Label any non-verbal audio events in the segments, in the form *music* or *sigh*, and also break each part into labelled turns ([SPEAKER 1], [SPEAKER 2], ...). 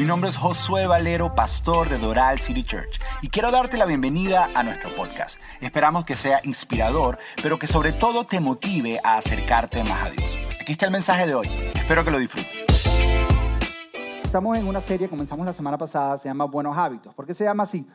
[SPEAKER 1] Mi nombre es Josué Valero, pastor de Doral City Church, y quiero darte la bienvenida a nuestro podcast. Esperamos que sea inspirador, pero que sobre todo te motive a acercarte más a Dios. Aquí está el mensaje de hoy. Espero que lo disfrutes.
[SPEAKER 2] Estamos en una serie, comenzamos la semana pasada, se llama Buenos Hábitos. ¿Por qué se llama así?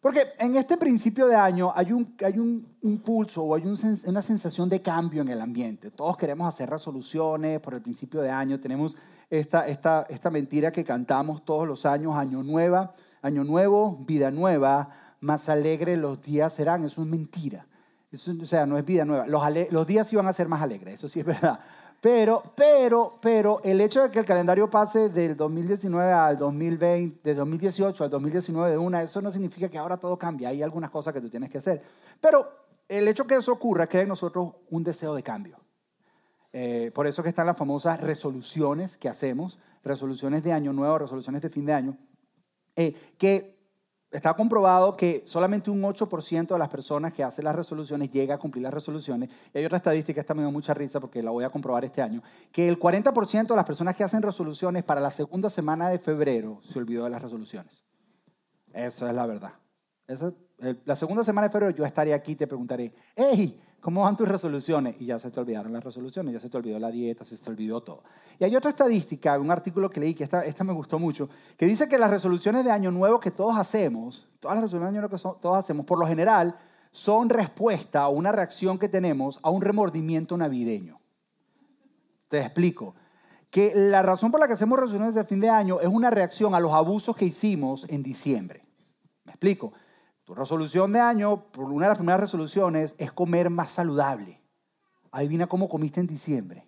[SPEAKER 2] Porque en este principio de año hay un, hay un impulso o hay una sensación de cambio en el ambiente. Todos queremos hacer resoluciones por el principio de año. Tenemos esta, esta, esta mentira que cantamos todos los años, año nueva, año nuevo, vida nueva, más alegre los días serán. Eso es mentira. Eso, o sea, no es vida nueva. Los, los días iban a ser más alegres, eso sí es verdad. Pero, pero, pero el hecho de que el calendario pase del 2019 al 2020, de 2018 al 2019 de una, eso no significa que ahora todo cambie. Hay algunas cosas que tú tienes que hacer. Pero el hecho que eso ocurra crea en nosotros un deseo de cambio. Eh, por eso que están las famosas resoluciones que hacemos, resoluciones de año nuevo, resoluciones de fin de año, eh, que está comprobado que solamente un 8% de las personas que hacen las resoluciones llega a cumplir las resoluciones. Y hay otra estadística, esta me dio mucha risa porque la voy a comprobar este año, que el 40% de las personas que hacen resoluciones para la segunda semana de febrero se olvidó de las resoluciones. Eso es la verdad. la segunda semana de febrero yo estaré aquí y te preguntaré, hey, ¿Cómo van tus resoluciones? Y ya se te olvidaron las resoluciones, ya se te olvidó la dieta, se te olvidó todo. Y hay otra estadística, un artículo que leí, que esta, esta me gustó mucho, que dice que las resoluciones de Año Nuevo que todos hacemos, todas las resoluciones de Año Nuevo que todos hacemos, por lo general, son respuesta o una reacción que tenemos a un remordimiento navideño. Te explico. Que la razón por la que hacemos resoluciones de fin de año es una reacción a los abusos que hicimos en diciembre. ¿Me explico? Resolución de año, una de las primeras resoluciones, es comer más saludable. Adivina cómo comiste en diciembre.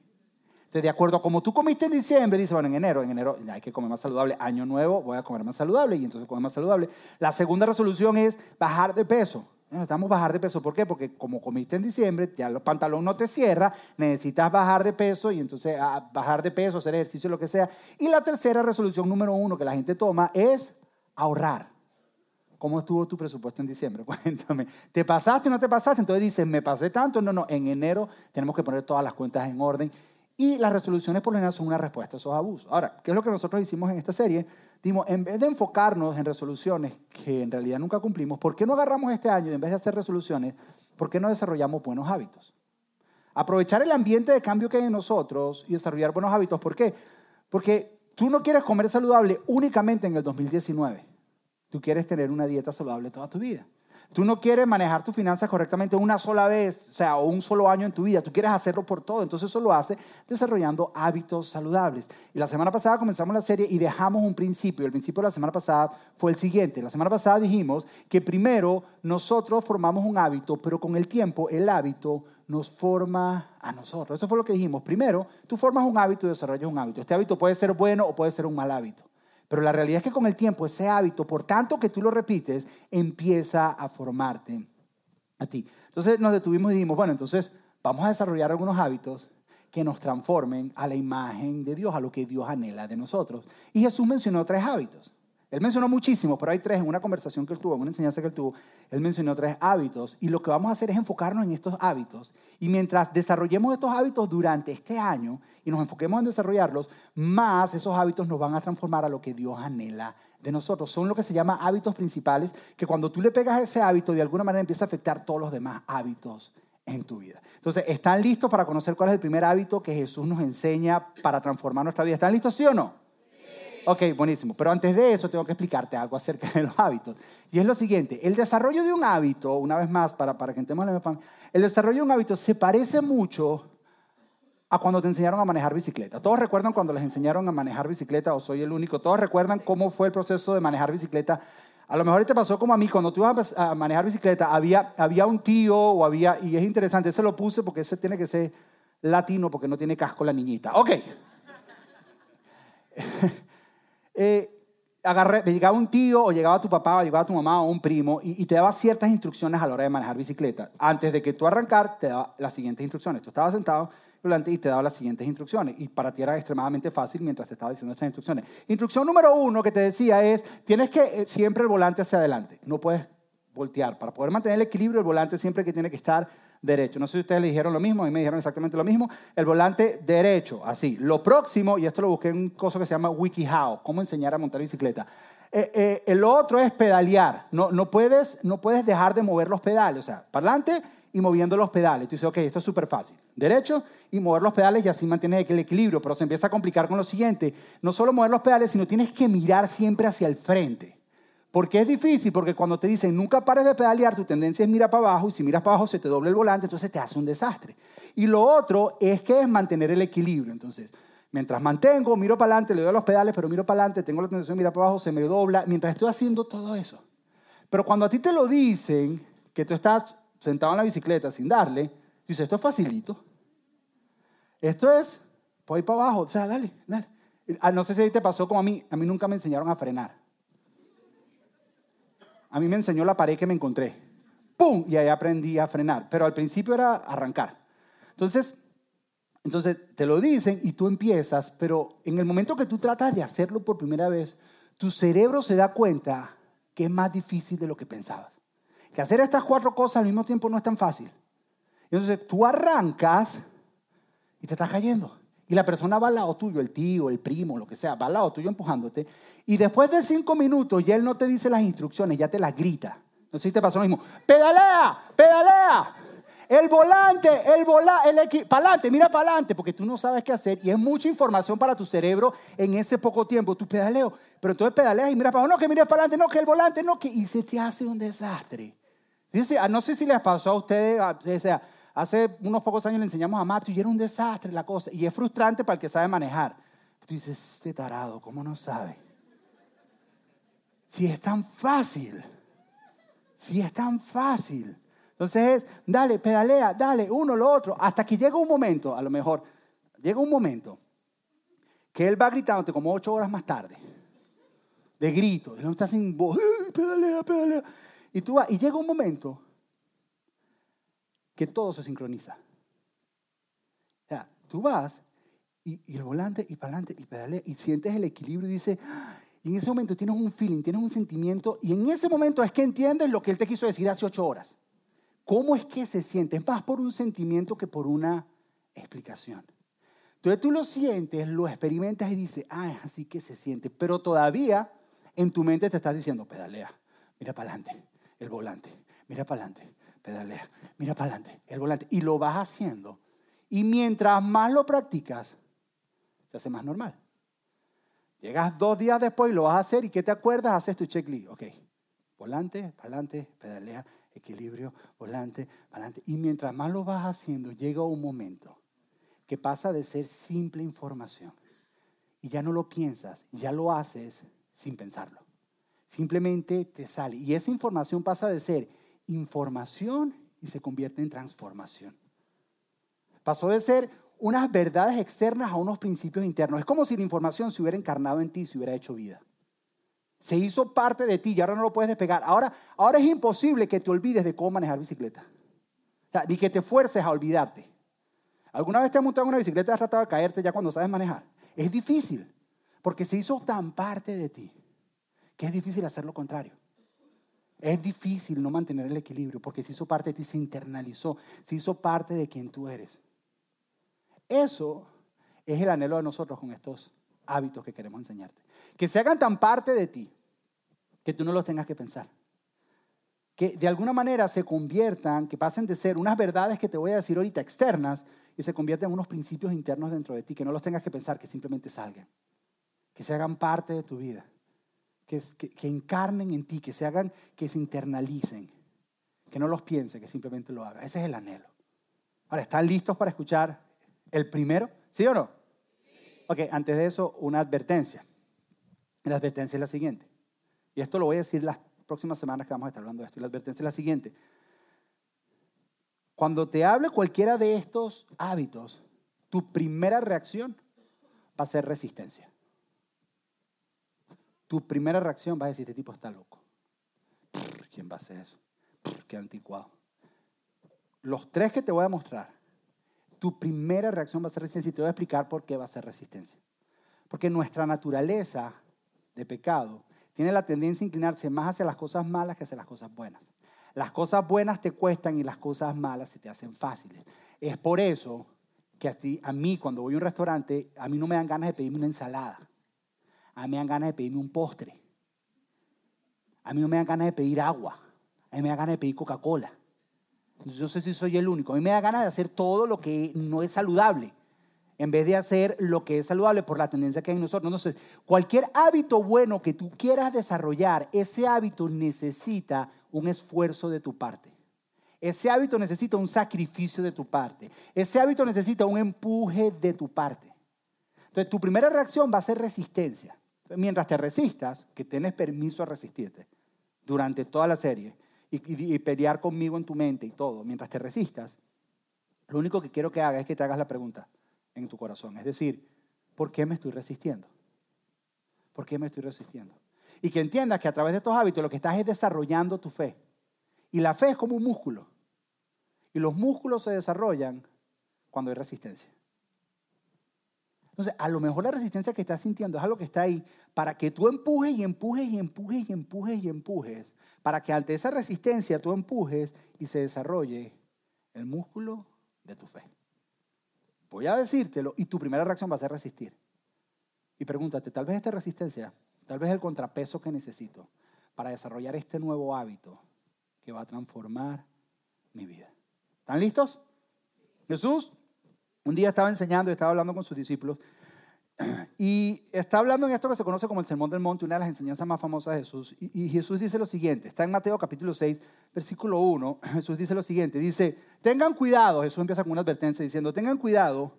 [SPEAKER 2] Entonces, de acuerdo a cómo tú comiste en diciembre, dice, bueno, en enero, en enero hay que comer más saludable. Año nuevo, voy a comer más saludable y entonces comer más saludable. La segunda resolución es bajar de peso. Necesitamos bajar de peso. ¿Por qué? Porque como comiste en diciembre, ya los pantalones no te cierra, necesitas bajar de peso y entonces ah, bajar de peso, hacer ejercicio, lo que sea. Y la tercera resolución número uno que la gente toma es ahorrar. ¿Cómo estuvo tu presupuesto en diciembre? *laughs* Cuéntame. ¿Te pasaste o no te pasaste? Entonces dices, me pasé tanto. No, no, en enero tenemos que poner todas las cuentas en orden. Y las resoluciones por lo general son una respuesta a esos abusos. Ahora, ¿qué es lo que nosotros hicimos en esta serie? Dimos, en vez de enfocarnos en resoluciones que en realidad nunca cumplimos, ¿por qué no agarramos este año y en vez de hacer resoluciones, ¿por qué no desarrollamos buenos hábitos? Aprovechar el ambiente de cambio que hay en nosotros y desarrollar buenos hábitos. ¿Por qué? Porque tú no quieres comer saludable únicamente en el 2019. Tú quieres tener una dieta saludable toda tu vida. Tú no quieres manejar tus finanzas correctamente una sola vez, o sea, un solo año en tu vida. Tú quieres hacerlo por todo. Entonces eso lo hace desarrollando hábitos saludables. Y la semana pasada comenzamos la serie y dejamos un principio. El principio de la semana pasada fue el siguiente. La semana pasada dijimos que primero nosotros formamos un hábito, pero con el tiempo el hábito nos forma a nosotros. Eso fue lo que dijimos. Primero, tú formas un hábito y desarrollas un hábito. Este hábito puede ser bueno o puede ser un mal hábito. Pero la realidad es que con el tiempo ese hábito, por tanto que tú lo repites, empieza a formarte a ti. Entonces nos detuvimos y dijimos, bueno, entonces vamos a desarrollar algunos hábitos que nos transformen a la imagen de Dios, a lo que Dios anhela de nosotros. Y Jesús mencionó tres hábitos. Él mencionó muchísimos, pero hay tres en una conversación que él tuvo, en una enseñanza que él tuvo. Él mencionó tres hábitos y lo que vamos a hacer es enfocarnos en estos hábitos. Y mientras desarrollemos estos hábitos durante este año y nos enfoquemos en desarrollarlos, más esos hábitos nos van a transformar a lo que Dios anhela de nosotros. Son lo que se llama hábitos principales, que cuando tú le pegas ese hábito, de alguna manera empieza a afectar todos los demás hábitos en tu vida. Entonces, ¿están listos para conocer cuál es el primer hábito que Jesús nos enseña para transformar nuestra vida? ¿Están listos, sí o no? Ok, buenísimo. Pero antes de eso tengo que explicarte algo acerca de los hábitos. Y es lo siguiente, el desarrollo de un hábito, una vez más, para, para que entendamos la el desarrollo de un hábito se parece mucho a cuando te enseñaron a manejar bicicleta. ¿Todos recuerdan cuando les enseñaron a manejar bicicleta o soy el único? ¿Todos recuerdan cómo fue el proceso de manejar bicicleta? A lo mejor te pasó como a mí, cuando tú ibas a manejar bicicleta, había, había un tío o había, y es interesante, ese lo puse porque ese tiene que ser latino porque no tiene casco la niñita. Ok. *laughs* eh, agarré, llegaba un tío o llegaba tu papá o llegaba tu mamá o un primo y, te daba ciertas instrucciones a la hora de manejar bicicleta. Antes de que tú arrancar, te daba las siguientes instrucciones. Tú estabas sentado delante y te daba las siguientes instrucciones. Y para ti era extremadamente fácil mientras te estaba diciendo estas instrucciones. Instrucción número uno que te decía es, tienes que eh, siempre el volante hacia adelante. No puedes voltear. Para poder mantener el equilibrio, el volante siempre que tiene que estar derecho. No sé si ustedes le dijeron lo mismo, a mí me dijeron exactamente lo mismo. El volante derecho, así. Lo próximo, y esto lo busqué en un coso que se llama WikiHow, cómo enseñar a montar bicicleta. Eh, eh, el otro es pedalear. No, no, puedes, no puedes dejar de mover los pedales. O sea, para adelante y moviendo los pedales. Tú dices, ok, esto es súper fácil. Derecho y mover los pedales y así mantienes el equilibrio. Pero se empieza a complicar con lo siguiente. No solo mover los pedales, sino tienes que mirar siempre hacia el frente. ¿Por qué es difícil? Porque cuando te dicen nunca pares de pedalear, tu tendencia es mirar para abajo y si miras para abajo se te doble el volante, entonces te hace un desastre. Y lo otro es que es mantener el equilibrio. Entonces, mientras mantengo, miro para adelante, le doy a los pedales, pero miro para adelante, tengo la tendencia de mirar para abajo, se me dobla, mientras estoy haciendo todo eso. Pero cuando a ti te lo dicen, que tú estás sentado en la bicicleta sin darle, dices, esto es facilito. Esto es, voy para abajo, o sea, dale, dale. Ah, no sé si te pasó como a mí, a mí nunca me enseñaron a frenar a mí me enseñó la pared que me encontré. ¡Pum! Y ahí aprendí a frenar. Pero al principio era arrancar. Entonces, entonces te lo dicen y tú empiezas, pero en el momento que tú tratas de hacerlo por primera vez, tu cerebro se da cuenta que es más difícil de lo que pensabas. Que hacer estas cuatro cosas al mismo tiempo no es tan fácil. Entonces tú arrancas y te estás cayendo. Y la persona va al lado tuyo, el tío, el primo, lo que sea, va al lado tuyo empujándote. Y después de cinco minutos ya él no te dice las instrucciones, ya te las grita. No sé si te pasó lo mismo. Pedalea, pedalea. El volante, el volante, el equipo, para adelante, mira para adelante, porque tú no sabes qué hacer y es mucha información para tu cerebro en ese poco tiempo. Tú pedaleo, pero entonces pedaleas y mira para abajo, no, que mires para adelante, no, que el volante, no, que. Y se te hace un desastre. Dice, ah, no sé si les pasó a ustedes, o sea, hace unos pocos años le enseñamos a Mato y era un desastre la cosa. Y es frustrante para el que sabe manejar. Tú dices, este tarado, ¿cómo no sabe? Si es tan fácil. Si es tan fácil. Entonces es, dale, pedalea, dale, uno, lo otro, hasta que llega un momento, a lo mejor, llega un momento que él va gritándote como ocho horas más tarde, de grito, y no estás sin voz, pedalea, pedalea. Y tú vas, y llega un momento que todo se sincroniza. O sea, tú vas y, el volante y para adelante y pedalea y sientes el equilibrio y dices, y en ese momento tienes un feeling, tienes un sentimiento, y en ese momento es que entiendes lo que él te quiso decir hace ocho horas. ¿Cómo es que se siente? Es más por un sentimiento que por una explicación. Entonces tú lo sientes, lo experimentas y dices, ah, es así que se siente. Pero todavía en tu mente te estás diciendo, pedalea, mira para adelante, el volante, mira para adelante, pedalea, mira para adelante, el volante. Y lo vas haciendo. Y mientras más lo practicas, se hace más normal. Llegas dos días después y lo vas a hacer y ¿qué te acuerdas? Haces tu checklist. Ok, volante, para adelante, pedalea, equilibrio, volante, para adelante. Y mientras más lo vas haciendo, llega un momento que pasa de ser simple información y ya no lo piensas, ya lo haces sin pensarlo. Simplemente te sale. Y esa información pasa de ser información y se convierte en transformación. Pasó de ser unas verdades externas a unos principios internos. Es como si la información se hubiera encarnado en ti, se hubiera hecho vida. Se hizo parte de ti y ahora no lo puedes despegar. Ahora, ahora es imposible que te olvides de cómo manejar bicicleta. ni que te fuerces a olvidarte. ¿Alguna vez te has montado en una bicicleta y has tratado de caerte ya cuando sabes manejar? Es difícil, porque se hizo tan parte de ti que es difícil hacer lo contrario. Es difícil no mantener el equilibrio porque se hizo parte de ti, se internalizó, se hizo parte de quien tú eres. Eso es el anhelo de nosotros con estos hábitos que queremos enseñarte. Que se hagan tan parte de ti que tú no los tengas que pensar. Que de alguna manera se conviertan, que pasen de ser unas verdades que te voy a decir ahorita externas y se conviertan en unos principios internos dentro de ti, que no los tengas que pensar, que simplemente salgan. Que se hagan parte de tu vida. Que, encarnen en ti, que se hagan, que se internalicen. Que no los piense, que simplemente lo haga. Ese es el anhelo. Ahora, ¿están listos para escuchar el primero, ¿sí o no? Ok, antes de eso, una advertencia. La advertencia es la siguiente. Y esto lo voy a decir las próximas semanas que vamos a estar hablando de esto. La advertencia es la siguiente. Cuando te hable cualquiera de estos hábitos, tu primera reacción va a ser resistencia. Tu primera reacción va a decir, este tipo está loco. ¿Quién va a hacer eso? Qué anticuado. Los tres que te voy a mostrar tu primera reacción va a ser resistencia y te voy a explicar por qué va a ser resistencia. Porque nuestra naturaleza de pecado tiene la tendencia a inclinarse más hacia las cosas malas que hacia las cosas buenas. Las cosas buenas te cuestan y las cosas malas se te hacen fáciles. Es por eso que a, mí, cuando voy a un restaurante, a mí no me dan ganas de pedirme una ensalada. A mí me dan ganas de pedirme un postre. A mí no me dan ganas de pedir agua. A mí me dan ganas de pedir Coca-Cola. Yo sé si soy el único. A mí me da ganas de hacer todo lo que no es saludable, en vez de hacer lo que es saludable por la tendencia que hay en nosotros. Entonces, cualquier hábito bueno que tú quieras desarrollar, ese hábito necesita un esfuerzo de tu parte. Ese hábito necesita un sacrificio de tu parte. Ese hábito necesita un empuje de tu parte. Entonces, tu primera reacción va a ser resistencia. Mientras te resistas, que tienes permiso a resistirte durante toda la serie y, pelear conmigo en tu mente y todo, mientras te resistas, lo único que quiero que hagas es que te hagas la pregunta en tu corazón. Es decir, ¿por qué me estoy resistiendo? ¿Por qué me estoy resistiendo? Y que entiendas que a través de estos hábitos lo que estás es desarrollando tu fe. Y la fe es como un músculo. Y los músculos se desarrollan cuando hay resistencia. Entonces, a lo mejor la resistencia que estás sintiendo es algo que está ahí para que tú empujes y empujes y empujes y empujes y empujes, para que ante esa resistencia tú empujes y se desarrolle el músculo de tu fe. Voy a decírtelo y tu primera reacción va a ser resistir. Y pregúntate, tal vez esta resistencia, tal vez el contrapeso que necesito para desarrollar este nuevo hábito que va a transformar mi vida. ¿Están listos? Jesús un día estaba enseñando y estaba hablando con sus discípulos *clears throat* y está hablando en esto que se conoce como el Sermón del Monte, una de las enseñanzas más famosas de Jesús. Y, Jesús dice lo siguiente, está en Mateo capítulo 6, versículo 1, *clears throat* Jesús dice lo siguiente, dice, tengan cuidado, Jesús empieza con una advertencia diciendo, tengan cuidado,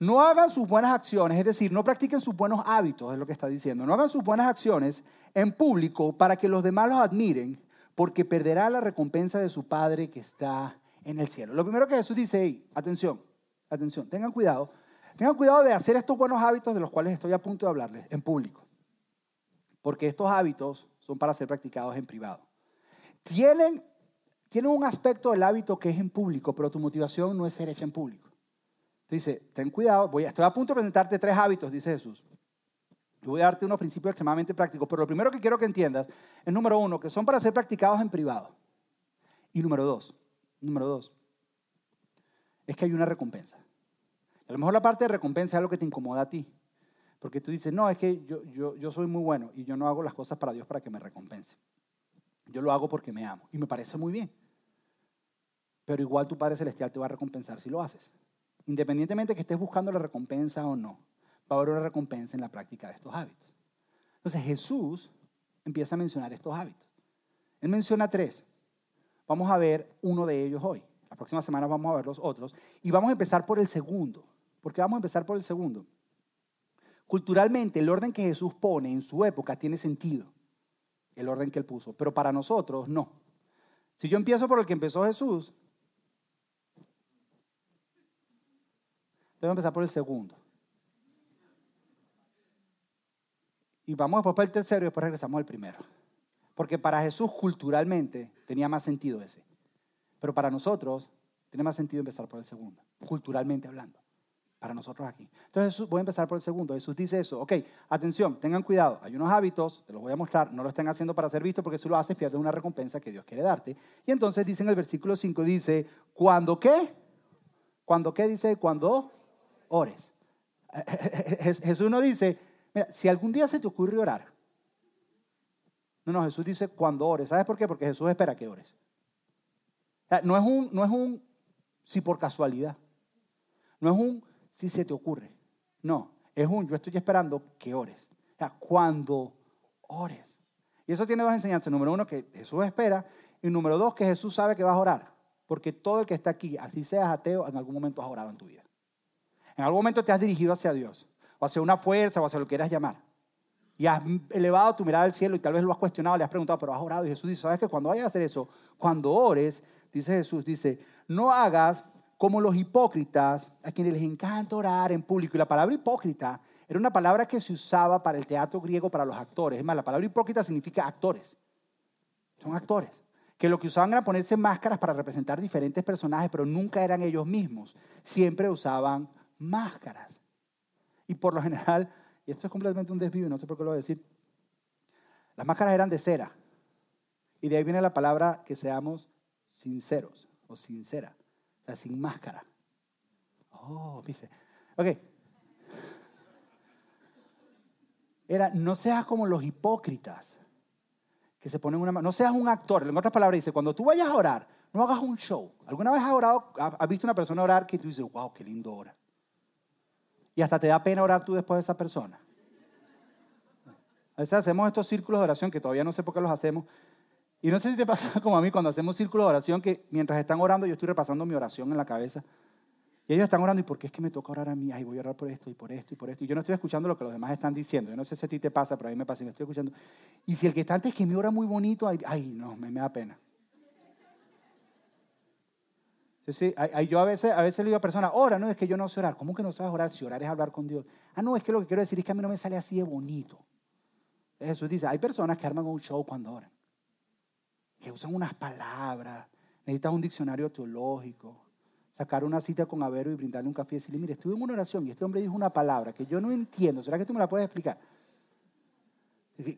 [SPEAKER 2] no hagan sus buenas acciones, es decir, no practiquen sus buenos hábitos, es lo que está diciendo, no hagan sus buenas acciones en público para que los demás los admiren, porque perderá la recompensa de su Padre que está en el cielo. Lo primero que Jesús dice, atención, atención, tengan cuidado, tengan cuidado de hacer estos buenos hábitos de los cuales estoy a punto de hablarles en público, porque estos hábitos son para ser practicados en privado. Tienen, tienen un aspecto del hábito que es en público, pero tu motivación no es ser hecha en público. Dice, ten cuidado, voy estoy a punto de presentarte tres hábitos, dice Jesús. Y voy a darte unos principios extremadamente prácticos, pero lo primero que quiero que entiendas es, número uno, que son para ser practicados en privado. Y número dos, número dos, es que hay una recompensa. A lo mejor la parte de recompensa es algo que te incomoda a ti. Porque tú dices, no, es que yo, yo, yo soy muy bueno y yo no hago las cosas para Dios para que me recompense. Yo lo hago porque me amo y me parece muy bien. Pero igual tu Padre Celestial te va a recompensar si lo haces. Independientemente de que estés buscando la recompensa o no, va a haber una recompensa en la práctica de estos hábitos. Entonces Jesús empieza a mencionar estos hábitos. Él menciona tres. Vamos a ver uno de ellos hoy. La próxima semana vamos a ver los otros. Y vamos a empezar por el segundo. porque vamos a empezar por el segundo? Culturalmente, el orden que Jesús pone en su época tiene sentido. El orden que él puso. Pero para nosotros, no. Si yo empiezo por el que empezó Jesús, que empezar por el segundo. Y vamos después para el tercero y después regresamos al primero. Porque para Jesús culturalmente tenía más sentido ese. Pero para nosotros tiene más sentido empezar por el segundo, culturalmente hablando, para nosotros aquí. Entonces voy a empezar por el segundo. Jesús dice eso, ok, atención, tengan cuidado, hay unos hábitos, te los voy a mostrar, no lo estén haciendo para ser visto porque si lo haces pierdes una recompensa que Dios quiere darte. Y entonces dice en el versículo 5, dice, ¿cuándo qué? ¿Cuándo qué? Dice, cuando ores. *laughs* Jesús no dice, mira, si algún día se te ocurre orar. No, no, Jesús dice cuando ores. ¿Sabes por qué? Porque Jesús espera que ores no es un, no es un si por casualidad. No es un si se te ocurre. No, es un yo estoy esperando que ores. O sea, cuando ores. Y eso tiene dos enseñanzas. Número uno, que Jesús espera. Y número dos, que Jesús sabe que vas a orar. Porque todo el que está aquí, así seas ateo, en algún momento has orado en tu vida. En algún momento te has dirigido hacia Dios. O hacia una fuerza, o hacia lo que quieras llamar. Y has elevado tu mirada al cielo y tal vez lo has cuestionado, le has preguntado, pero has orado. Y Jesús dice, ¿sabes que cuando vayas a hacer eso, cuando ores, dice Jesús, dice, no hagas como los hipócritas, a quienes les encanta orar en público. Y la palabra hipócrita era una palabra que se usaba para el teatro griego, para los actores. Es más, la palabra hipócrita significa actores. Son actores. Que lo que usaban era ponerse máscaras para representar diferentes personajes, pero nunca eran ellos mismos. Siempre usaban máscaras. Y por lo general, y esto es completamente un desvío, no sé por qué lo voy a decir, las máscaras eran de cera. Y de ahí viene la palabra que seamos sinceros o sincera, o sin máscara. Oh, dice. Ok. Era, no seas como los hipócritas que se ponen una. No seas un actor. En otras palabras, dice, cuando tú vayas a orar, no hagas un show. ¿Alguna vez has orado, has visto una persona orar que tú dices, wow, qué lindo ora? Y hasta te da pena orar tú después de esa persona. A veces hacemos estos círculos de oración que todavía no sé por qué los hacemos. Y no sé si te pasa *laughs* como a mí cuando hacemos círculos de oración que mientras están orando yo estoy repasando mi oración en la cabeza. Y ellos están orando, ¿y por qué es que me toca orar a mí? Ay, voy a orar por esto y por esto y por esto. Y yo no estoy escuchando lo que los demás están diciendo. Yo no sé si a ti te pasa, pero a mí me pasa y me estoy escuchando. Y si el que está antes que me ora muy bonito, ay, no, me, da pena. Sí, sí, yo a veces, a veces le digo a personas, ora, no, es que yo no sé orar. ¿Cómo que no sabes orar si orar es hablar con Dios? Ah, no, es que lo que quiero decir es que a mí no me sale así de bonito. Jesús dice, hay personas que arman un show cuando oran, que usan unas palabras, necesitas un diccionario teológico, sacar una cita con Avero y brindarle un café y decirle, mire, estuve en una oración y este hombre dijo una palabra que yo no entiendo, ¿será que tú me la puedes explicar?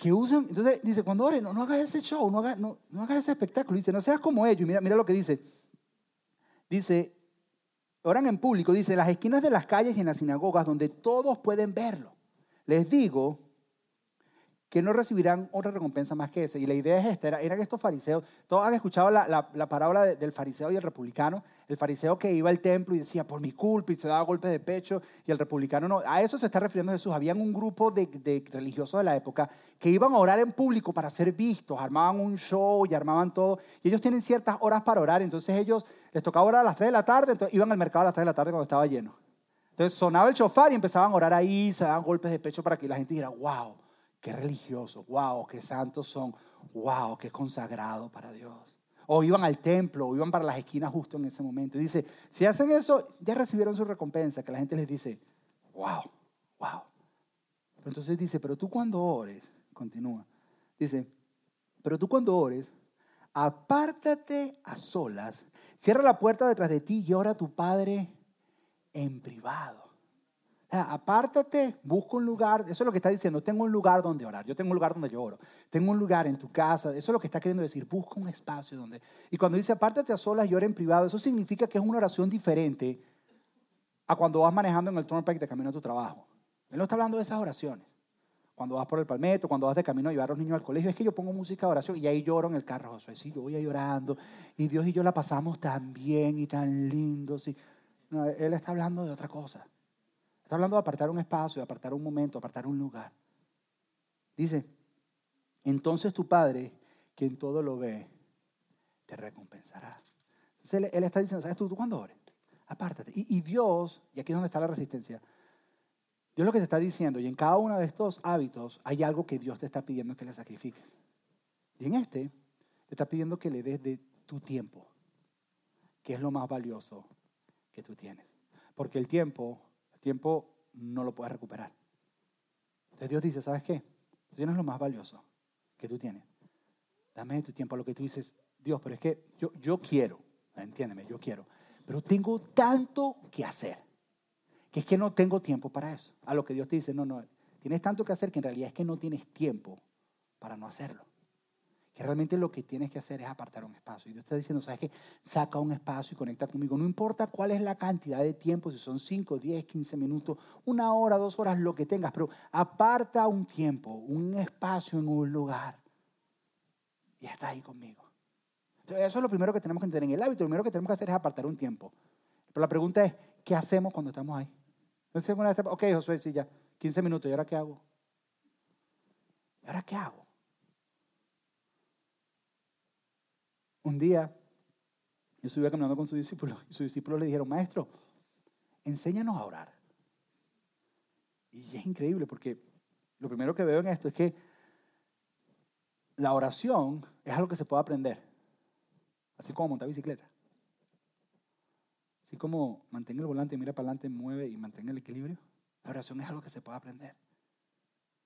[SPEAKER 2] Que, usan, entonces dice, cuando ores, no, hagas ese show, no hagas, no, hagas ese espectáculo, dice, no seas como ellos, mira, mira lo que dice, dice, oran en público, dice, las esquinas de las calles y en las sinagogas donde todos pueden verlo. Les digo que no recibirán otra recompensa más que esa. Y la idea es esta, eran estos fariseos, todos han escuchado la, la, parábola del fariseo y el republicano, el fariseo que iba al templo y decía, por mi culpa, y se daba golpes de pecho, y el republicano no. A eso se está refiriendo Jesús. Habían un grupo de, de religiosos de la época que iban a orar en público para ser vistos, armaban un show y armaban todo, y ellos tienen ciertas horas para orar, entonces ellos les tocaba orar a las 3 de la tarde, entonces iban al mercado a las 3 de la tarde cuando estaba lleno. Entonces sonaba el chofar y empezaban a orar ahí, se daban golpes de pecho para que la gente dijera, wow qué religiosos, wow, qué santos son, wow, qué consagrado para Dios. O iban al templo, o iban para las esquinas justo en ese momento. Y dice, si hacen eso, ya recibieron su recompensa, que la gente les dice, wow, wow. entonces dice, pero tú cuando ores, continúa, dice, pero tú cuando ores, apártate a solas, cierra la puerta detrás de ti y ora a tu Padre en privado apártate, busca un lugar, eso es lo que está diciendo, tengo un lugar donde orar, yo tengo un lugar donde yo oro, tengo un lugar en tu casa, eso es lo que está queriendo decir, busca un espacio donde... Y cuando dice apártate a solas y ora en privado, eso significa que es una oración diferente a cuando vas manejando en el turnpike de camino a tu trabajo. Él no está hablando de esas oraciones. Cuando vas por el palmeto, cuando vas de camino a llevar a los niños al colegio, es que yo pongo música de oración y ahí lloro en el carro, Josué. Sí, yo voy llorando y Dios y yo la pasamos tan bien y tan lindo. Sí. él está hablando de otra cosa. Está hablando de apartar un espacio, de apartar un momento, apartar un lugar. Dice, entonces tu Padre, quien todo lo ve, te recompensará. Entonces él, está diciendo, ¿sabes tú, tú cuándo ores? Apártate. Y, y Dios, y aquí es donde está la resistencia, Dios lo que te está diciendo, y en cada uno de estos hábitos hay algo que Dios te está pidiendo que le sacrifiques. Y en este, te está pidiendo que le des de tu tiempo, que es lo más valioso que tú tienes. Porque el tiempo tiempo no lo puedes recuperar. Entonces Dios dice, ¿sabes qué? Tú tienes lo más valioso que tú tienes. Dame tu tiempo a lo que tú dices, Dios, pero es que yo, yo quiero, entiéndeme, yo quiero, pero tengo tanto que hacer, que es que no tengo tiempo para eso. A lo que Dios te dice, no, no, tienes tanto que hacer que en realidad es que no tienes tiempo para no hacerlo que realmente lo que tienes que hacer es apartar un espacio. Y Dios está diciendo, ¿sabes qué? Saca un espacio y conecta conmigo. No importa cuál es la cantidad de tiempo, si son 5, 10, 15 minutos, una hora, dos horas, lo que tengas, pero aparta un tiempo, un espacio en un lugar. Y está ahí conmigo. Entonces, eso es lo primero que tenemos que entender. En el hábito, lo primero que tenemos que hacer es apartar un tiempo. Pero la pregunta es, ¿qué hacemos cuando estamos ahí? Entonces, ok, Josué, sí, ya, 15 minutos, ¿y ahora qué hago? ¿Y ahora qué hago? Un día, yo estuve caminando con su discípulo y sus discípulos le dijeron, maestro, enséñanos a orar. Y es increíble porque lo primero que veo en esto es que la oración es algo que se puede aprender, así como montar bicicleta. Así como mantener el volante, mira para adelante, mueve y mantenga el equilibrio. La oración es algo que se puede aprender.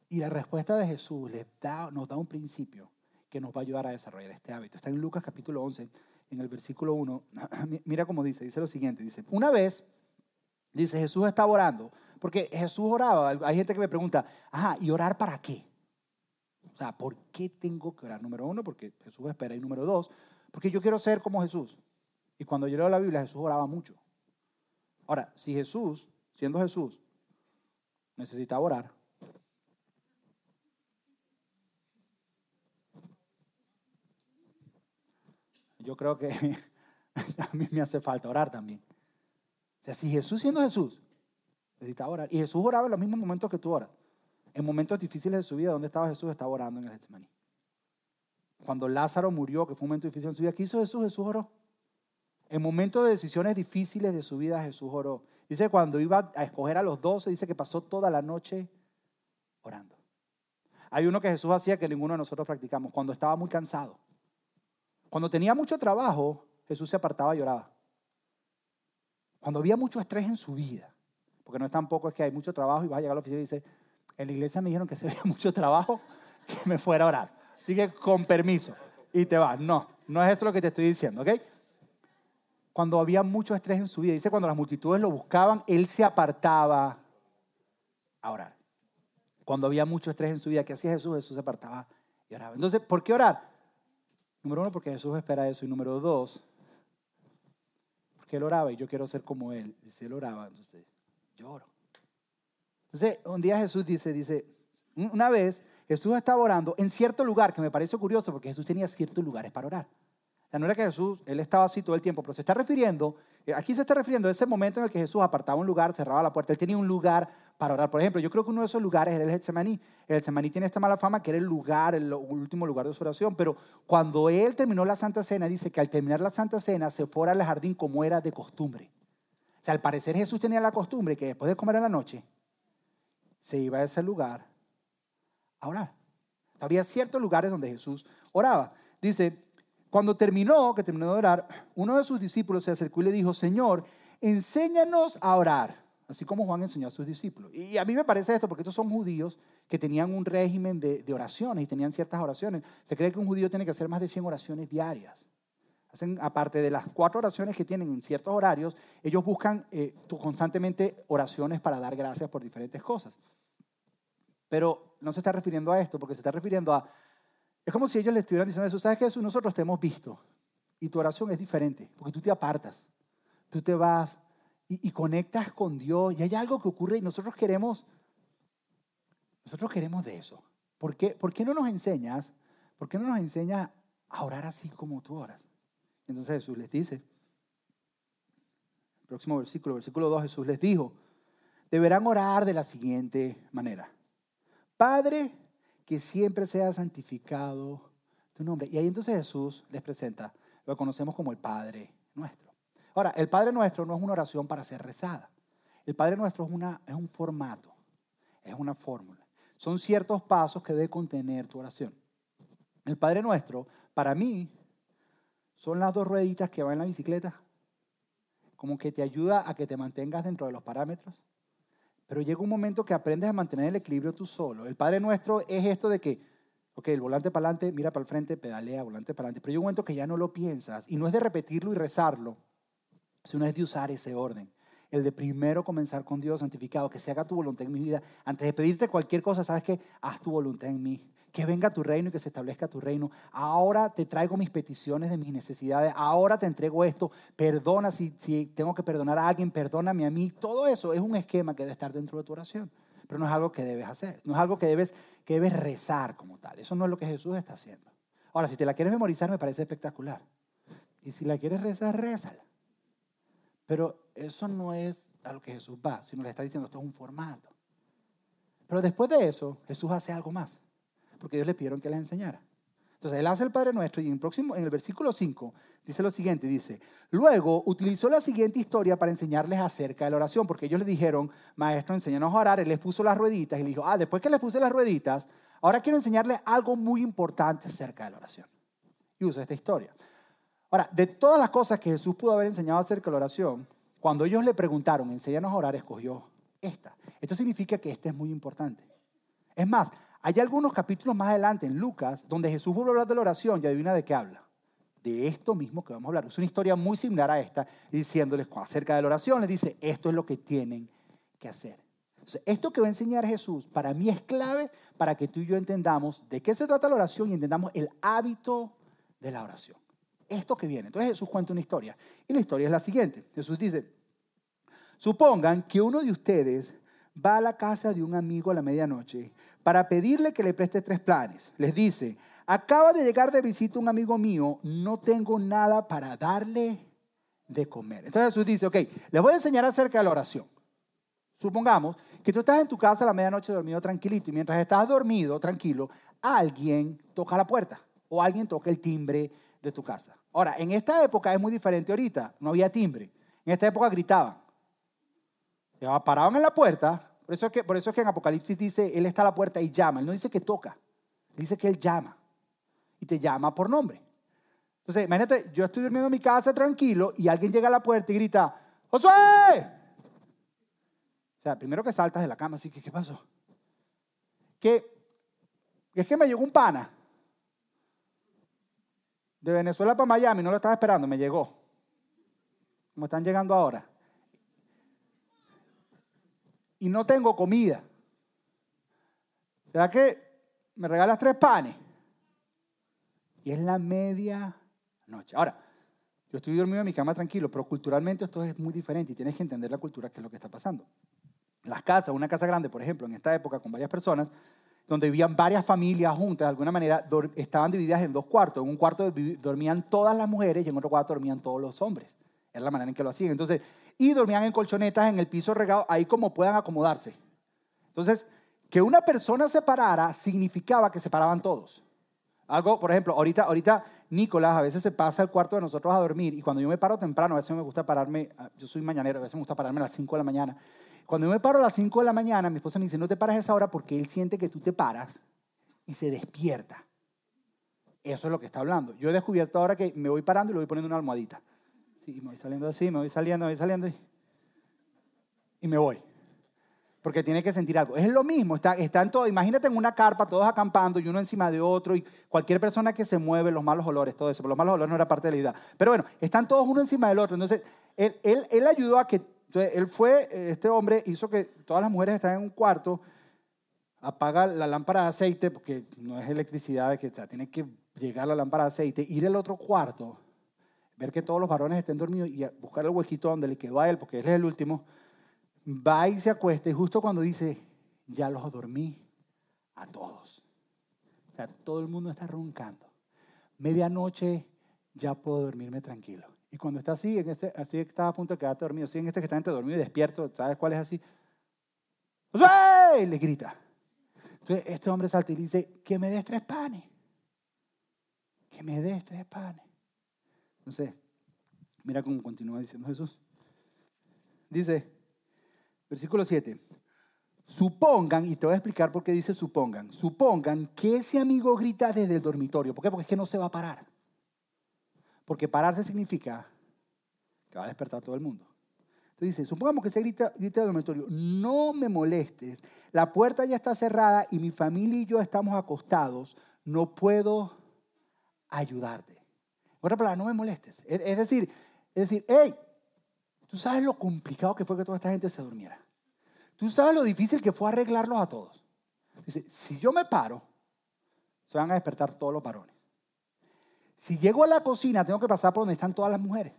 [SPEAKER 2] Y la respuesta de Jesús les da, nos da un principio que nos va a ayudar a desarrollar este hábito. Está en Lucas capítulo 11, en el versículo 1. *clears throat* Mira cómo dice, dice lo siguiente, dice, una vez, dice, Jesús estaba orando, porque Jesús oraba, hay gente que me pregunta, ajá, ¿y orar para qué? O sea, ¿por qué tengo que orar? Número uno, porque Jesús espera. Y número dos, porque yo quiero ser como Jesús. Y cuando yo leo la Biblia, Jesús oraba mucho. Ahora, si Jesús, siendo Jesús, necesitaba orar, yo creo que *laughs* a mí me hace falta orar también. O sea, si Jesús siendo Jesús, necesitaba orar. Y Jesús oraba en los mismos momentos que tú oras. En momentos difíciles de su vida, ¿dónde estaba Jesús? Estaba orando en el Getsemaní. Cuando Lázaro murió, que fue un momento difícil en su vida, ¿qué hizo Jesús? Jesús oró. En momentos de decisiones difíciles de su vida, Jesús oró. Dice cuando iba a escoger a los doce, dice que pasó toda la noche orando. Hay uno que Jesús hacía que ninguno de nosotros practicamos, cuando estaba muy cansado. Cuando tenía mucho trabajo, Jesús se apartaba y oraba. Cuando había mucho estrés en su vida, porque no es tampoco es que hay mucho trabajo y vas a llegar a la oficina y dice, en la iglesia me dijeron que se había *laughs* mucho trabajo, que me fuera a orar. Así que con permiso. Y te vas. No, no es esto lo que te estoy diciendo, ¿ok? Cuando había mucho estrés en su vida, dice cuando las multitudes lo buscaban, él se apartaba a orar. Cuando había mucho estrés en su vida, ¿qué hacía Jesús? Jesús se apartaba y oraba. Entonces, ¿por qué orar? Número uno, porque Jesús espera eso. Y número dos, porque él oraba y yo quiero ser como él. Y si él oraba, entonces yo oro. Entonces, un día Jesús dice, dice, una vez Jesús estaba orando en cierto lugar, que me parece curioso porque Jesús tenía ciertos lugares para orar. Sea, no era que Jesús, él estaba así todo el tiempo, pero se está refiriendo, eh, aquí se está refiriendo a ese momento en el que Jesús apartaba un lugar, cerraba la puerta, él tenía un lugar para orar. Por ejemplo, yo creo que uno de esos lugares era el Getsemaní. El Getsemaní tiene esta mala fama que era el lugar, el último lugar de su oración, pero cuando él terminó la Santa Cena, dice que al terminar la Santa Cena se fue al jardín como era de costumbre. O sea, al parecer Jesús tenía la costumbre que después de comer en la noche, se iba a ese lugar a orar. Había ciertos lugares donde Jesús oraba. Dice, cuando terminó, que terminó de orar, uno de sus discípulos se acercó y le dijo, Señor, enséñanos a orar, así como Juan enseñó a sus discípulos. Y a mí me parece esto, porque estos son judíos que tenían un régimen de, oraciones y tenían ciertas oraciones. Se cree que un judío tiene que hacer más de 100 oraciones diarias. Hacen, aparte de las cuatro oraciones que tienen en ciertos horarios, ellos buscan eh, constantemente oraciones para dar gracias por diferentes cosas. Pero no se está refiriendo a esto, porque se está refiriendo a... Es como si ellos le estuvieran diciendo eso, ¿sabes qué? Eso nosotros te hemos visto y tu oración es diferente, porque tú te apartas, tú te vas y, conectas con Dios y hay algo que ocurre y nosotros queremos, nosotros queremos de eso. ¿Por qué, ¿Por qué no nos enseñas? ¿Por qué no nos enseñas a orar así como tú oras? Entonces Jesús les dice, próximo versículo, versículo 2, Jesús les dijo, deberán orar de la siguiente manera. Padre, que siempre sea santificado tu nombre. Y ahí entonces Jesús les presenta, lo conocemos como el Padre nuestro. Ahora, el Padre nuestro no es una oración para ser rezada. El Padre nuestro es, una, es un formato, es una fórmula. Son ciertos pasos que debe contener tu oración. El Padre nuestro, para mí, son las dos rueditas que van en la bicicleta, como que te ayuda a que te mantengas dentro de los parámetros. Pero llega un momento que aprendes a mantener el equilibrio tú solo. El Padre Nuestro es esto de que, ok, el volante para adelante, mira para el frente, pedalea, volante para adelante. Pero llega un momento que ya no lo piensas. Y no es de repetirlo y rezarlo, sino es de usar ese orden. El de primero comenzar con Dios santificado, que se haga tu voluntad en mi vida. Antes de pedirte cualquier cosa, ¿sabes qué? Haz tu voluntad en mí que venga tu reino y que se establezca tu reino. Ahora te traigo mis peticiones de mis necesidades. Ahora te entrego esto. Perdona si, si tengo que perdonar a alguien, perdóname a mí. Todo eso es un esquema que debe estar dentro de tu oración. Pero no es algo que debes hacer. No es algo que debes, que debes rezar como tal. Eso no es lo que Jesús está haciendo. Ahora, si te la quieres memorizar, me parece espectacular. Y si la quieres rezar, rézala. Pero eso no es a lo que Jesús va, sino le está diciendo, esto es un formato. Pero después de eso, Jesús hace algo más porque ellos le pidieron que les enseñara. Entonces él hace el Padre Nuestro y en, próximo, en el versículo 5 dice lo siguiente, dice, luego utilizó la siguiente historia para enseñarles acerca de la oración, porque ellos le dijeron, maestro, enséñanos a orar, él les puso las rueditas y le dijo, ah, después que les puse las rueditas, ahora quiero enseñarles algo muy importante acerca de la oración. Y usa esta historia. Ahora, de todas las cosas que Jesús pudo haber enseñado acerca de la oración, cuando ellos le preguntaron, enséñanos a orar, escogió esta. Esto significa que esta es muy importante. Es más, hay algunos capítulos más adelante en Lucas donde Jesús vuelve a hablar de la oración y adivina de qué habla. De esto mismo que vamos a hablar. Es una historia muy similar a esta, diciéndoles acerca de la oración, les dice, esto es lo que tienen que hacer. esto que va a enseñar Jesús para mí es clave para que tú y yo entendamos de qué se trata la oración y entendamos el hábito de la oración. Esto que viene. Entonces Jesús cuenta una historia. Y la historia es la siguiente. Jesús dice, supongan que uno de ustedes va a la casa de un amigo a la medianoche para pedirle que le preste tres planes. Les dice, acaba de llegar de visita un amigo mío, no tengo nada para darle de comer. Entonces Jesús dice, ok, les voy a enseñar acerca de la oración. Supongamos que tú estás en tu casa a la medianoche dormido tranquilito y mientras estás dormido tranquilo, alguien toca la puerta o alguien toca el timbre de tu casa. Ahora, en esta época es muy diferente ahorita, no había timbre. En esta época gritaban. Paraban en la puerta, por eso, es que, por eso es que en Apocalipsis dice, Él está a la puerta y llama. Él no dice que toca, dice que Él llama. Y te llama por nombre. Entonces, imagínate, yo estoy durmiendo en mi casa tranquilo y alguien llega a la puerta y grita, ¡Josué! O sea, primero que saltas de la cama, así que, ¿qué pasó? Que es que me llegó un pana de Venezuela para Miami, no lo estaba esperando, me llegó. Como están llegando ahora. Y no tengo comida. ¿Será que me regalas tres panes? Y es la media noche. Ahora, yo estoy dormido en mi cama tranquilo, pero culturalmente esto es muy diferente y tienes que entender la cultura, que es lo que está pasando las casas, una casa grande, por ejemplo, en esta época con varias personas, donde vivían varias familias juntas, de alguna manera estaban divididas en dos cuartos. En un cuarto dormían todas las mujeres y en otro cuarto dormían todos los hombres. Era la manera en que lo hacían. Entonces, y dormían en colchonetas en el piso regado, ahí como puedan acomodarse. Entonces, que una persona se parara significaba que se paraban todos. Algo, por ejemplo, ahorita, ahorita Nicolás a veces se pasa al cuarto de nosotros a dormir y cuando yo me paro temprano, a veces me gusta pararme, yo soy mañanero, a veces me gusta pararme a las 5 de la mañana cuando yo me paro a las 5 de la mañana, mi esposa me dice, no te paras a esa hora porque él siente que tú te paras y se despierta. Eso es lo que está hablando. Yo he descubierto ahora que me voy parando y le voy poniendo una almohadita. Sí, me voy saliendo así, me voy saliendo, me voy saliendo y, me voy. Porque tiene que sentir algo. Es lo mismo, está, están todos, imagínate en una carpa, todos acampando y uno encima de otro y cualquier persona que se mueve, los malos olores, todo eso. Pero los malos olores no era parte de la idea. Pero bueno, están todos uno encima del otro. Entonces, él, él, él ayudó a que entonces, él fue, este hombre hizo que todas las mujeres estén en un cuarto, apaga la lámpara de aceite, porque no es electricidad, que tiene que llegar la lámpara de aceite, ir al otro cuarto, ver que todos los varones estén dormidos y buscar el huequito donde le quedó a él, porque él es el último, va y se acuesta y justo cuando dice, ya los dormí a todos. O sea, todo el mundo está roncando. Medianoche ya puedo dormirme tranquilo. Y cuando está así, en este, así está a punto de quedarte dormido, así en este que está entre dormido y despierto, ¿sabes cuál es así? ¡Ey! Le grita. Entonces este hombre salta y dice, que me des tres panes. Que me des tres panes. Entonces, mira cómo continúa diciendo Jesús. Dice, versículo 7. Supongan, y te voy a explicar por qué dice supongan, supongan que ese amigo grita desde el dormitorio. ¿Por qué? Porque es que no se va a parar. Porque pararse significa que va a despertar todo el mundo. Entonces dice, supongamos que se grita, grita el dormitorio, no me molestes, la puerta ya está cerrada y mi familia y yo estamos acostados, no puedo ayudarte. En otra palabra, no me molestes. Es decir, es decir, hey, tú sabes lo complicado que fue que toda esta gente se durmiera. Tú sabes lo difícil que fue arreglarlos a todos. Dice, si yo me paro, se van a despertar todos los varones. Si llego a la cocina, tengo que pasar por donde están todas las mujeres.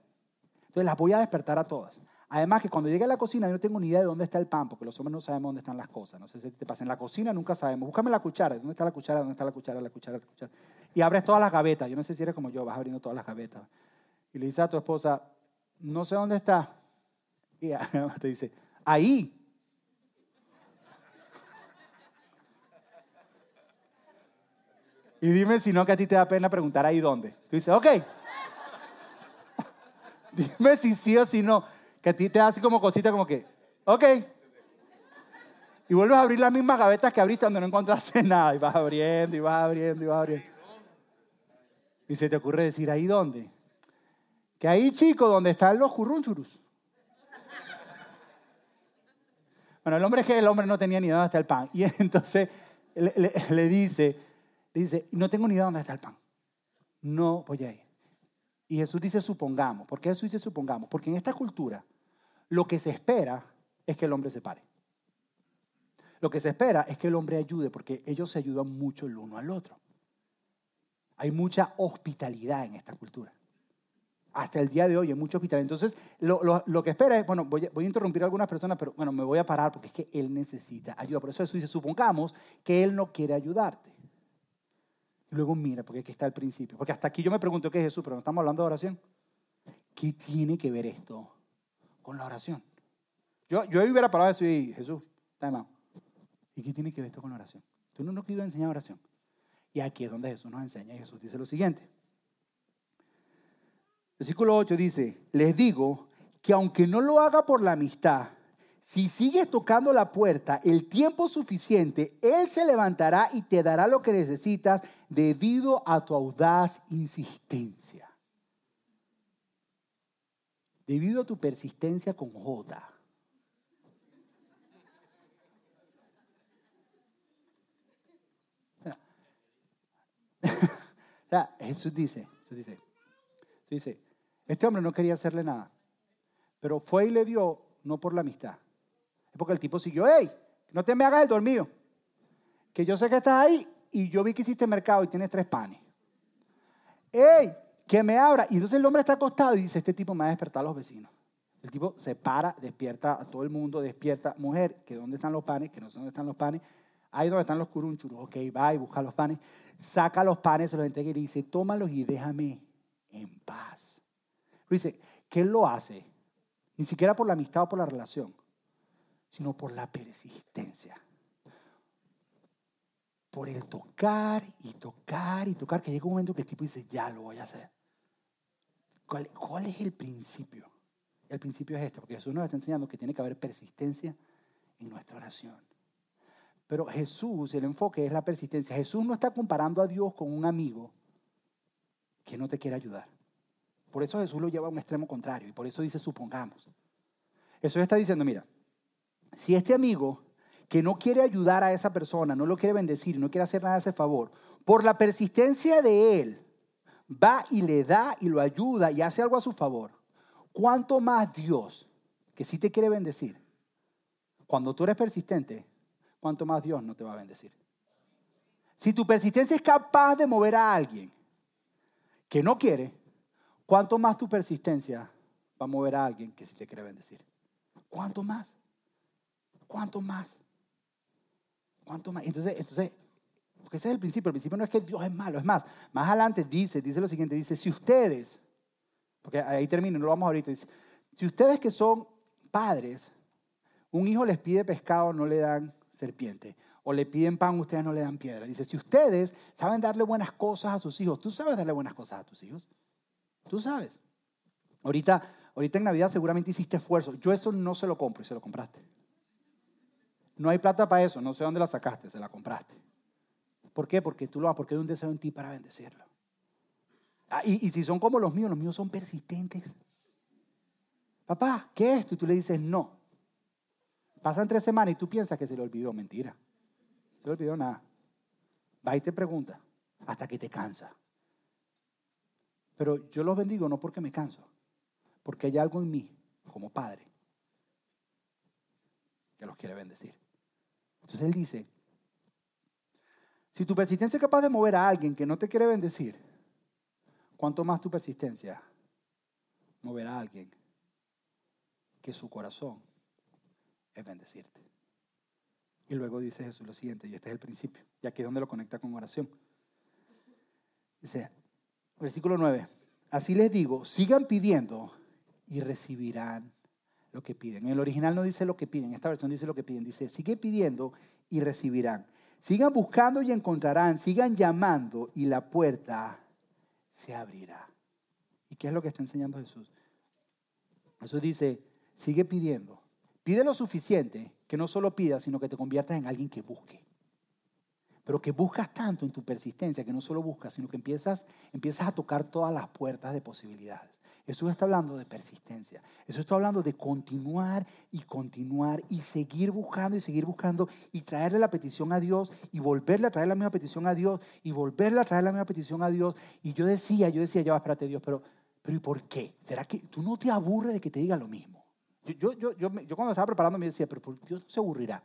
[SPEAKER 2] Entonces las voy a despertar a todas. Además que cuando llegue a la cocina yo no tengo ni idea de dónde está el pan, porque los hombres no sabemos dónde están las cosas. No sé si te pasa en la cocina, nunca sabemos. Búscame la cuchara. ¿Dónde está la cuchara? ¿Dónde está la cuchara? La cuchara, la cuchara. Y abres todas las gavetas. Yo no sé si eres como yo, vas abriendo todas las gavetas. Y le dices a tu esposa, no sé dónde está. Y *laughs* te dice, ahí. Y dime si no que a ti te da pena preguntar ahí dónde. Tú dices, ok. *laughs* dime si sí o si no. Que a ti te así como cosita como que, ok. Y vuelves a abrir las mismas gavetas que abriste donde no encontraste *laughs* nada. Y vas abriendo, y vas abriendo, y vas abriendo. Y se te ocurre decir, ¿ahí dónde? Que ahí, chico, donde están los currunchurus. Bueno, el hombre es que el hombre no tenía ni dónde está el pan. Y *laughs* entonces le dice, dice, no tengo ni idea dónde está el pan. No voy a ir. Y Jesús dice, supongamos. ¿Por qué Jesús dice supongamos? Porque en esta cultura lo que se espera es que el hombre se pare. Lo que se espera es que el hombre ayude porque ellos se ayudan mucho el uno al otro. Hay mucha hospitalidad en esta cultura. Hasta el día de hoy hay mucha hospitalidad. Entonces, lo, que espera es, bueno, voy, voy, a interrumpir a algunas personas, pero bueno, me voy a parar porque es que él necesita ayuda. Por eso Jesús dice, supongamos que él no quiere ayudarte. Y luego mira, porque aquí está el principio. Porque hasta aquí yo me pregunto qué es Jesús, pero no estamos hablando de oración. ¿Qué tiene que ver esto con la oración? Yo, yo hubiera parado eso y Jesús, está ¿Y qué tiene que ver esto con la oración? Tú no nos iba a enseñar oración. Y aquí es donde Jesús nos enseña. Jesús dice lo siguiente. Versículo 8 dice, les digo que aunque no lo haga por la amistad, si sigues tocando la puerta el tiempo suficiente, Él se levantará y te dará lo que necesitas debido a tu audaz insistencia. Debido a tu persistencia con J. *laughs* Jesús dice, Jesús dice, dice, este hombre no quería hacerle nada, pero fue y le dio no por la amistad. Es porque el tipo siguió, hey, no te me hagas el dormido, que yo sé que estás ahí y yo vi que hiciste mercado y tienes tres panes. Hey, que me abra. Y entonces el hombre está acostado y dice, este tipo me va a despertar a los vecinos. El tipo se para, despierta a todo el mundo, despierta, mujer, que dónde están los panes, que no sé dónde están los panes, ahí donde están los curunchuros, ok, va y busca los panes saca los panes, se los entrega y dice, tómalos y déjame en paz. dice, ¿qué lo hace? Ni siquiera por la amistad o por la relación, sino por la persistencia. Por el tocar y tocar y tocar, que llega un momento que el tipo dice, ya lo voy a hacer. ¿Cuál, es el principio? El principio es este, porque Jesús nos está enseñando que tiene que haber persistencia en nuestra oración. Pero Jesús, el enfoque es la persistencia. Jesús no está comparando a Dios con un amigo que no te quiere ayudar. Por eso Jesús lo lleva a un extremo contrario y por eso dice supongamos. Jesús está diciendo, mira, si este amigo que no quiere ayudar a esa persona, no lo quiere bendecir, no quiere hacer nada de ese favor, por la persistencia de él, va y le da y lo ayuda y hace algo a su favor, ¿cuánto más Dios, que sí te quiere bendecir, cuando tú eres persistente, ¿cuánto más Dios no te va a bendecir? Si tu persistencia es capaz de mover a alguien que no quiere, ¿cuánto más tu persistencia va a mover a alguien que sí te quiere bendecir? ¿Cuánto más? ¿Cuánto más? ¿Cuánto más? Entonces, entonces, porque ese es el principio. El principio no es que Dios es malo, es más. Más adelante dice, dice lo siguiente, dice, si ustedes, porque ahí termino, no lo vamos ahorita, dice, si ustedes que son padres, un hijo les pide pescado, no le dan serpiente. O le piden pan, ustedes no le dan piedra. Dice, si ustedes saben darle buenas cosas a sus hijos, ¿tú sabes darle buenas cosas a tus hijos? Tú sabes. Ahorita, ahorita en Navidad seguramente hiciste esfuerzo. Yo eso no se lo compro y se lo compraste. No hay plata para eso, no sé dónde la sacaste, se la compraste. ¿Por qué? Porque tú lo vas, porque hay un deseo en ti para bendecirlo. Ah, y, si son como los míos, los míos son persistentes. Papá, ¿qué es esto? Y tú le dices no. Pasan tres semanas y tú piensas que se le olvidó. Mentira. Se le olvidó nada. Va y te pregunta hasta que te cansa. Pero yo los bendigo no porque me canso, porque hay algo en mí, como padre, que los quiere bendecir. Entonces él dice, si tu persistencia es capaz de mover a alguien que no te quiere bendecir, ¿cuánto más tu persistencia moverá a alguien que su corazón es bendecirte. Y luego dice Jesús lo siguiente, y este es el principio, y aquí es donde lo conecta con oración. Dice, versículo 9, así les digo, sigan pidiendo y recibirán lo que piden. En el original no dice lo que piden, esta versión dice lo que piden, dice, sigue pidiendo y recibirán. Sigan buscando y encontrarán, sigan llamando y la puerta se abrirá. ¿Y qué es lo que está enseñando Jesús? Jesús dice, sigue pidiendo Pide lo suficiente, que no solo pidas, sino que te conviertas en alguien que busque. Pero que buscas tanto en tu persistencia, que no solo buscas, sino que empiezas, empiezas a tocar todas las puertas de posibilidades. Jesús está hablando de persistencia. Jesús está hablando de continuar y continuar y seguir buscando y seguir buscando y traerle la petición a Dios y volverle a traer la misma petición a Dios y volverle a traer la misma petición a Dios. Y yo decía, yo decía, ya va, espérate Dios, pero, pero ¿y por qué? ¿Será que tú no te aburres de que te diga lo mismo? Yo, yo, yo, yo, cuando estaba preparando me decía, pero Dios no se aburrirá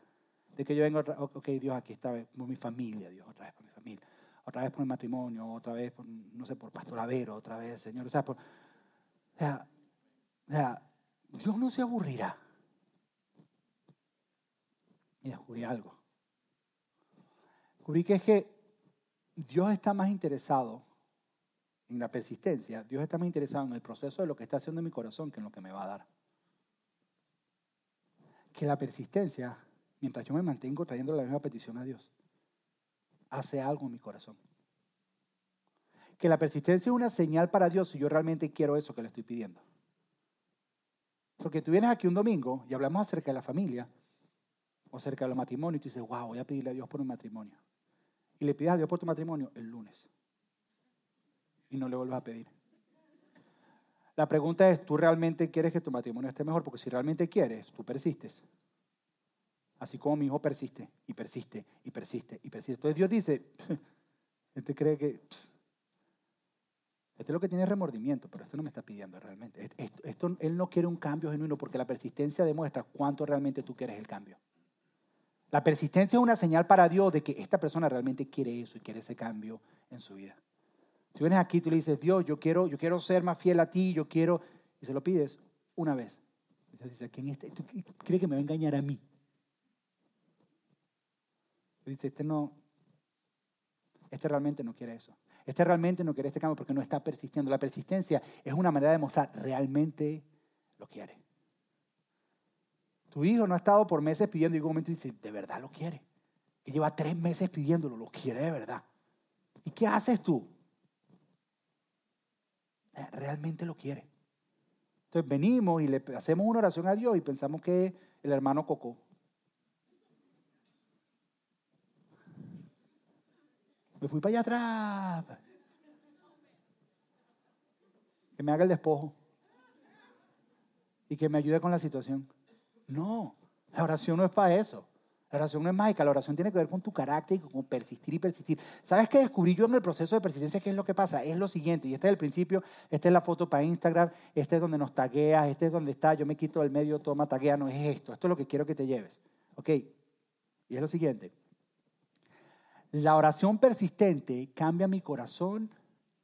[SPEAKER 2] De que yo vengo, ok, Dios, aquí está por mi familia, Dios, otra vez por mi familia. Otra vez por mi matrimonio, otra vez por, no sé, por pastoravero, otra vez, Señor. O sea, por, o sea, Dios no se aburrirá. Y descubrí algo. Descubrí que es que Dios está más interesado en la persistencia. Dios está más interesado en el proceso de lo que está haciendo en mi corazón que en lo que me va a dar. Que la persistencia, mientras yo me mantengo trayendo la misma petición a Dios, hace algo en mi corazón. Que la persistencia es una señal para Dios si yo realmente quiero eso que le estoy pidiendo. Porque tú vienes aquí un domingo y hablamos acerca de la familia o acerca de los matrimonios y tú dices, wow, voy a pedirle a Dios por un matrimonio. Y le pides a Dios por tu matrimonio el lunes. Y no le vuelvas a pedir. La pregunta es, ¿tú realmente quieres que tu matrimonio esté mejor? Porque si realmente quieres, tú persistes. Así como mi hijo persiste y persiste y persiste y persiste. Entonces Dios dice, *laughs* este cree que... Este es lo que tiene remordimiento, pero esto no me está pidiendo realmente. Esto, él no quiere un cambio genuino porque la persistencia demuestra cuánto realmente tú quieres el cambio. La persistencia es una señal para Dios de que esta persona realmente quiere eso y quiere ese cambio en su vida. Si vienes aquí, tú le dices, Dios, yo quiero, yo quiero ser más fiel a ti, yo quiero, y se lo pides una vez. Y dice, ¿quién este? ¿Tú crees que me va a engañar a mí? Y dice, este no, este realmente no quiere eso. Este realmente no quiere este cambio porque no está persistiendo. La persistencia es una manera de mostrar realmente lo quiere. Tu hijo no ha estado por meses pidiendo y en un momento dice, de verdad lo quiere. Y lleva tres meses pidiéndolo, lo quiere de verdad. ¿Y qué haces tú? Eh, realmente lo quiere. Entonces venimos y le hacemos una oración a Dios y pensamos que el hermano Coco. Me fui para allá atrás. Que me haga el despojo. Y que me ayude con la situación. No, la oración no es para eso. La oración no es mágica, la oración tiene que ver con tu carácter y con persistir y persistir. ¿Sabes qué descubrí yo en el proceso de persistencia? ¿Qué es lo que pasa? Es lo siguiente, y este es el principio, esta es la foto para Instagram, este es donde nos tagueas, este es donde está, yo me quito del medio, toma, taguea, no es esto, esto es lo que quiero que te lleves. ¿Ok? Y es lo siguiente, la oración persistente cambia mi corazón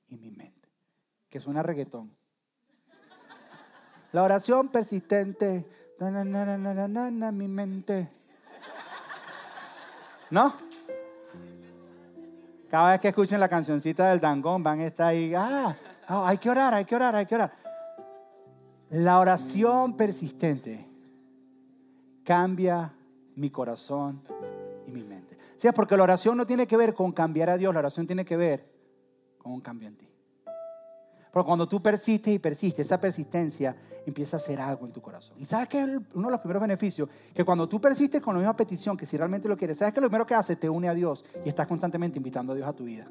[SPEAKER 2] y mi mente, que suena reggaetón. La oración persistente, na, na, mi mente. ¿No? Cada vez que escuchen la cancioncita del Dangón van a estar ahí, ah, oh, hay que orar, hay que orar, hay que orar. La oración persistente cambia mi corazón y mi mente. Sí, porque la oración no tiene que ver con cambiar a Dios, la oración tiene que ver con un cambio en ti. Porque cuando tú persistes y persistes, esa persistencia empieza a hacer algo en tu corazón. ¿Y sabes qué es uno de los primeros beneficios? Que cuando tú persistes con la misma petición, que si realmente lo quieres, ¿sabes qué lo primero que hace? Te une a Dios y estás constantemente invitando a Dios a tu vida.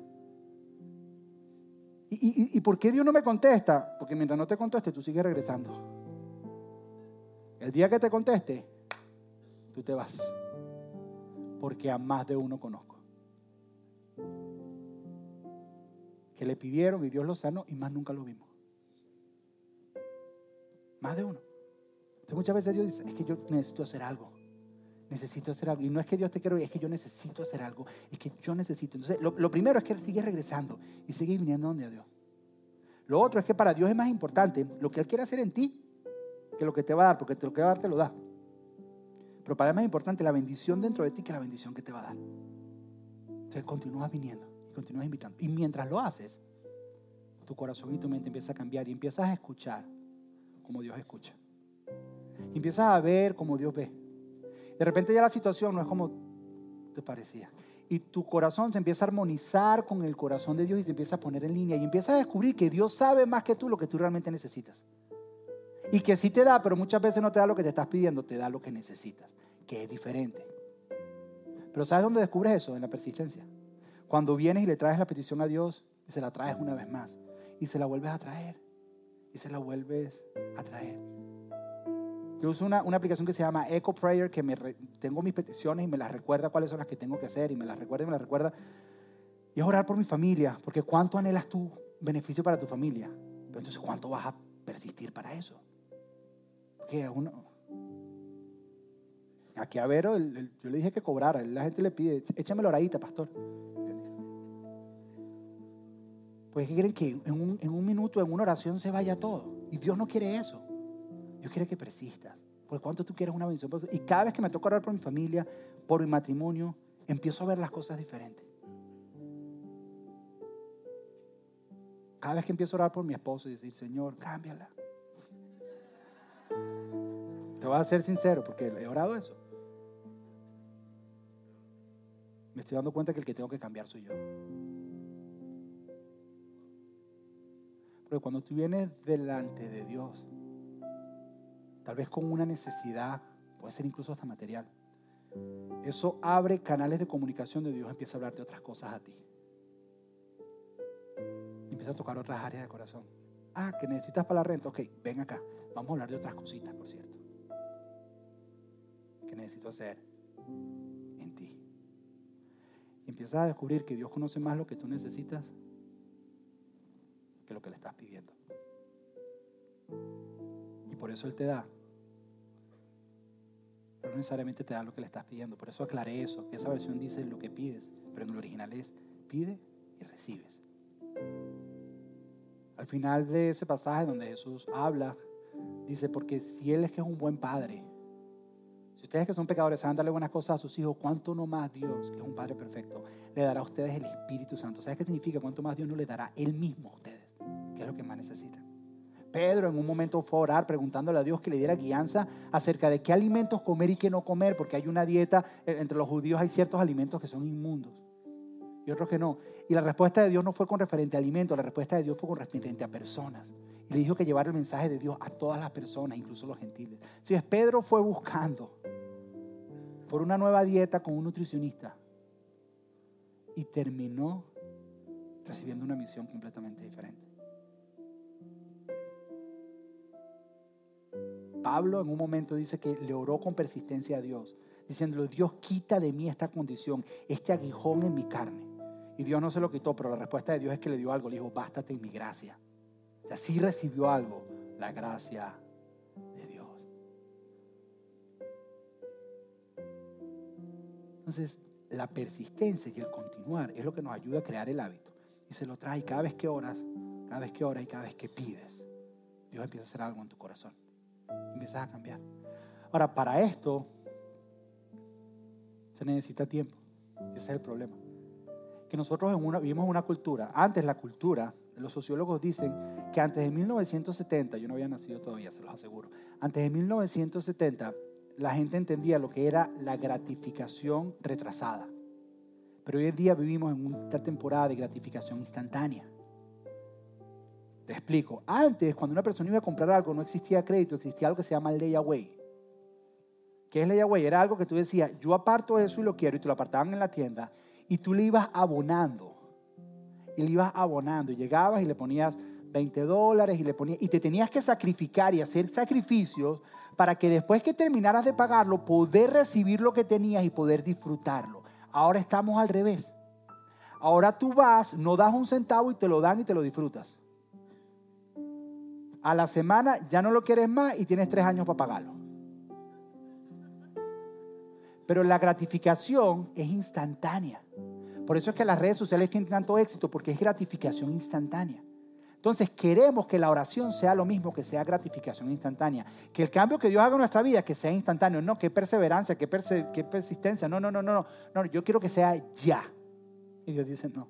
[SPEAKER 2] ¿Y, y por qué Dios no me contesta? Porque mientras no te conteste, tú sigues regresando. El día que te conteste, tú te vas porque a más de uno conozco. Que le pidieron y Dios lo sanó y más nunca lo vimos. Más de uno. Entonces muchas veces Dios dice, es que yo necesito hacer algo. Necesito hacer algo. Y no es que Dios te quiera, es que yo necesito hacer algo. Es que yo necesito. Entonces, lo, primero es que Él sigue regresando y sigue viniendo donde a Dios. Lo otro es que para Dios es más importante lo que Él quiere hacer en ti que lo que te va a dar, porque lo que va a dar te lo da. Pero para él es más importante la bendición dentro de ti que la bendición que te va a dar. Entonces continúas viniendo y continúas invitando. Y mientras lo haces, tu corazón y tu mente empieza a cambiar y empiezas a escuchar como Dios escucha. Y empiezas a ver como Dios ve. De repente ya la situación no es como te parecía. Y tu corazón se empieza a armonizar con el corazón de Dios y se empieza a poner en línea. Y empiezas a descubrir que Dios sabe más que tú lo que tú realmente necesitas. Y que sí te da, pero muchas veces no te da lo que te estás pidiendo, te da lo que necesitas, que es diferente. Pero ¿sabes dónde descubres eso? En la persistencia. Cuando vienes y le traes la petición a Dios y se la traes una vez más y se la vuelves a traer y se la vuelves a traer. Yo uso una, aplicación que se llama Echo Prayer, que me tengo mis peticiones y me las recuerda cuáles son las que tengo que hacer y me las recuerda y me las recuerda. Y es orar por mi familia, porque ¿cuánto anhelas tú beneficio para tu familia? Pero entonces, ¿cuánto vas a persistir para eso? Que uno... Aquí a Vero, yo le dije que cobrara. La gente le pide, échame la horadita, pastor. Pues ¿qué creen que en un, en un minuto, en una oración se vaya todo? Y Dios no quiere eso. Dios quiere que persistas. Por cuánto tú quieres una bendición. Y cada vez que me toca orar por mi familia, por mi matrimonio, empiezo a ver las cosas diferentes. Cada vez que empiezo a orar por mi esposo y decir, Señor, cámbiala. Te voy a ser sincero porque he orado eso. Me estoy dando cuenta que el que tengo que cambiar soy yo. Porque cuando tú vienes delante de Dios, tal vez con una necesidad, puede ser incluso hasta material, eso abre canales de comunicación de Dios, empieza a hablar de otras cosas a ti. Empieza a tocar otras áreas del corazón. Ah, que necesitas para la renta. Ok, ven acá. Vamos a hablar de otras cositas, por cierto. Que necesito hacer en ti. Empiezas a descubrir que Dios conoce más lo que tú necesitas lo que le estás pidiendo. Y por eso Él te da. Pero no necesariamente te da lo que le estás pidiendo. Por eso aclaré eso, que esa versión dice lo que pides, pero en el original es pide y recibes. Al final de ese pasaje donde Jesús habla, dice, porque si Él es que es un buen padre, si ustedes que son pecadores saben darle buenas cosas a sus hijos, ¿cuánto no más Dios, que es un Padre perfecto, le dará a ustedes el Espíritu Santo? ¿Sabes qué significa? ¿Cuánto más Dios no le dará Él mismo a ustedes? es lo que más necesitan. Pedro en un momento fue a orar preguntándole a Dios que le diera guianza acerca de qué alimentos comer y qué no comer, porque hay una dieta, eh, entre los judíos hay ciertos alimentos que son inmundos y otros que no. Y la respuesta de Dios no fue con referente a alimentos, la respuesta de Dios fue con referente a personas. Y le dijo que llevar el mensaje de Dios a todas las personas, incluso los gentiles. Si es Pedro fue buscando por una nueva dieta con un nutricionista y terminó recibiendo una misión completamente diferente. Pablo en un momento dice que le oró con persistencia a Dios, diciéndole, Dios quita de mí esta condición, este aguijón en mi carne. Y Dios no se lo quitó, pero la respuesta de Dios es que le dio algo, le dijo, bástate en mi gracia. Y así recibió algo, la gracia de Dios. Entonces, la persistencia y el continuar es lo que nos ayuda a crear el hábito. Y se lo trae cada vez que oras, cada vez que oras y cada vez que pides. Dios empieza a hacer algo en tu corazón empiezas a cambiar. Ahora, para esto se necesita tiempo. Ese es el problema. Que nosotros en una, vivimos una cultura. Antes la cultura, los sociólogos dicen que antes de 1970, yo no había nacido todavía, se los aseguro, antes de 1970 la gente entendía lo que era la gratificación retrasada. Pero hoy en día vivimos en una temporada de gratificación instantánea. Te explico. Antes, cuando una persona iba a comprar algo, no existía crédito, existía algo que se llama layaway. ¿Qué es layaway? Era algo que tú decías, yo aparto eso y lo quiero, y te lo apartaban en la tienda, y tú le ibas abonando. Y le ibas abonando. Y llegabas y le ponías 20 dólares y le ponías, y te tenías que sacrificar y hacer sacrificios para que después que terminaras de pagarlo, poder recibir lo que tenías y poder disfrutarlo. Ahora estamos al revés. Ahora tú vas, no das un centavo y te lo dan y te lo disfrutas a la semana ya no lo quieres más y tienes tres años para pagarlo. Pero la gratificación es instantánea. Por eso es que las redes sociales tienen tanto éxito, porque es gratificación instantánea. Entonces queremos que la oración sea lo mismo, que sea gratificación instantánea. Que el cambio que Dios haga en nuestra vida, que sea instantáneo. No, que perseverancia, que, persistencia. No, no, no, no, no. Yo quiero que sea ya. Y Dios dice, no.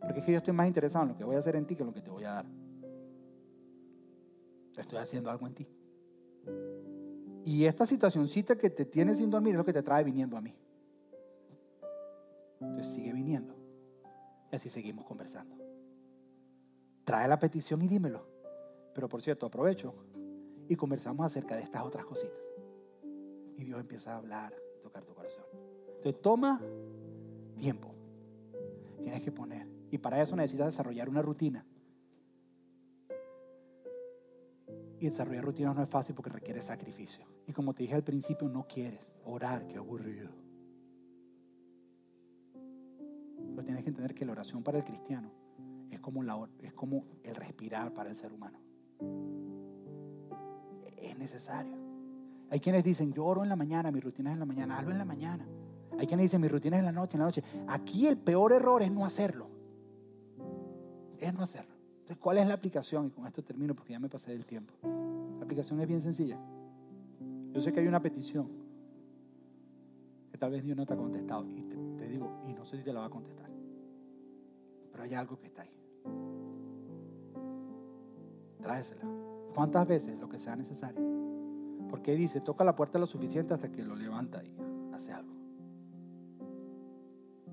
[SPEAKER 2] Porque es que yo estoy más interesado en lo que voy a hacer en ti que en lo que te voy a dar. Estoy haciendo algo en ti. Y esta situacióncita que te tiene sin dormir es lo que te trae viniendo a mí. Entonces sigue viniendo. Y así seguimos conversando. Trae la petición y dímelo. Pero por cierto, aprovecho y conversamos acerca de estas otras cositas. Y Dios empieza a hablar, a tocar tu corazón. Entonces toma tiempo. Tienes que poner. Y para eso necesitas desarrollar una rutina. Y desarrollar rutinas no es fácil porque requiere sacrificio. Y como te dije al principio, no quieres orar, qué aburrido. Pero tienes que entender que la oración para el cristiano como, es como el respirar para el ser humano. Es necesario. Hay quienes dicen, yo oro en la mañana, mi rutina es en la mañana, hazlo en la mañana. Hay quienes dicen, mi rutina es en la noche, en la noche. Aquí el peor error es no hacerlo. Es no hacerlo. Entonces, ¿cuál es la aplicación? Y con esto termino porque ya me pasé del tiempo. La aplicación es bien sencilla. Yo sé que hay una petición que tal vez Dios no te ha contestado. Y te digo, y no sé si te la va a contestar. Pero hay algo que está ahí. Tráesela. ¿Cuántas veces? Lo que sea necesario. Porque dice, toca la puerta lo suficiente hasta que lo levanta y hace algo.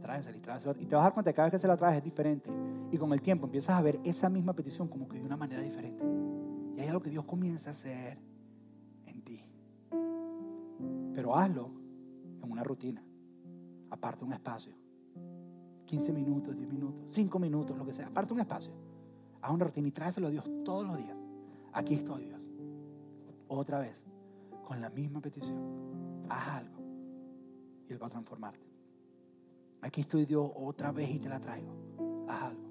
[SPEAKER 2] Tráesela y tráesela. Y te vas a dar cuenta que cada vez que se la traes es diferente. Y con el tiempo empiezas a ver esa misma petición como que de una manera diferente. Y hay algo que Dios comienza a hacer en ti. Pero hazlo en una rutina. Aparte un espacio. 15 minutos, 10 minutos, 5 minutos, lo que sea. Aparte un espacio. Haz una rutina y tráeselo a Dios todos los días. Aquí estoy, Dios. Otra vez, con la misma petición. Haz algo. Y Él va a transformarte. Aquí estoy, Dios, otra vez y te la traigo. Haz algo.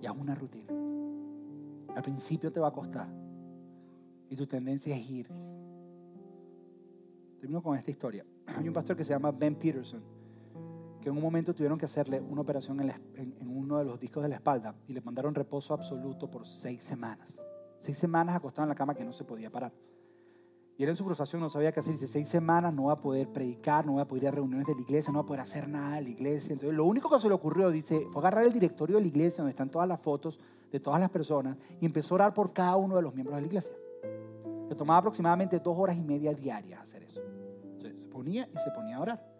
[SPEAKER 2] Y haz una rutina. Al principio te va a costar. Y tu tendencia es ir. Termino con esta historia. *clears throat* Hay un pastor que se llama Ben Peterson que en un momento tuvieron que hacerle una operación en, uno de los discos de la espalda y le mandaron reposo absoluto por seis semanas. Seis semanas acostado en la cama que no se podía parar. Y él en su frustración no sabía qué hacer. Dice, seis semanas no va a poder predicar, no va a poder ir a reuniones de la iglesia, no va a poder hacer nada de la iglesia. Entonces lo único que se le ocurrió, dice, fue agarrar el directorio de la iglesia donde están todas las fotos de todas las personas y empezó a orar por cada uno de los miembros de la iglesia. Le tomaba aproximadamente dos horas y media diarias hacer eso. Se ponía y se ponía a orar.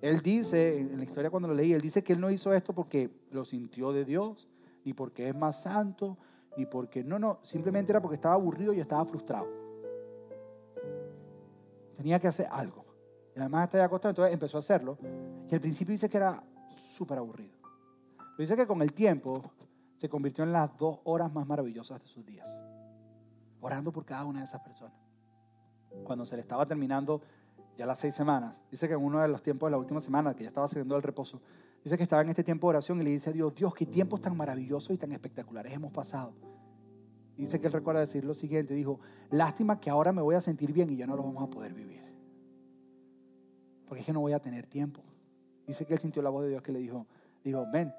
[SPEAKER 2] Él dice, en la historia cuando lo leí, él dice que él no hizo esto porque lo sintió de Dios, ni porque es más santo, ni porque, no, no, simplemente era porque estaba aburrido y estaba frustrado. Tenía que hacer algo. Y además estaba acostado, entonces empezó a hacerlo. Y al principio dice que era súper aburrido. Pero dice que con el tiempo se convirtió en las dos horas más maravillosas de sus días. Orando por cada una de esas personas. Cuando se le estaba terminando ya las seis semanas. Dice que en uno de los tiempos de la última semana, que ya estaba saliendo del reposo, dice que estaba en este tiempo de oración y le dice a Dios, Dios, qué tiempos tan maravillosos y tan espectaculares hemos pasado. dice que él recuerda decir lo siguiente, dijo, lástima que ahora me voy a sentir bien y ya no lo vamos a poder vivir. Porque es que no voy a tener tiempo. Dice que él sintió la voz de Dios que le dijo, dijo, ven,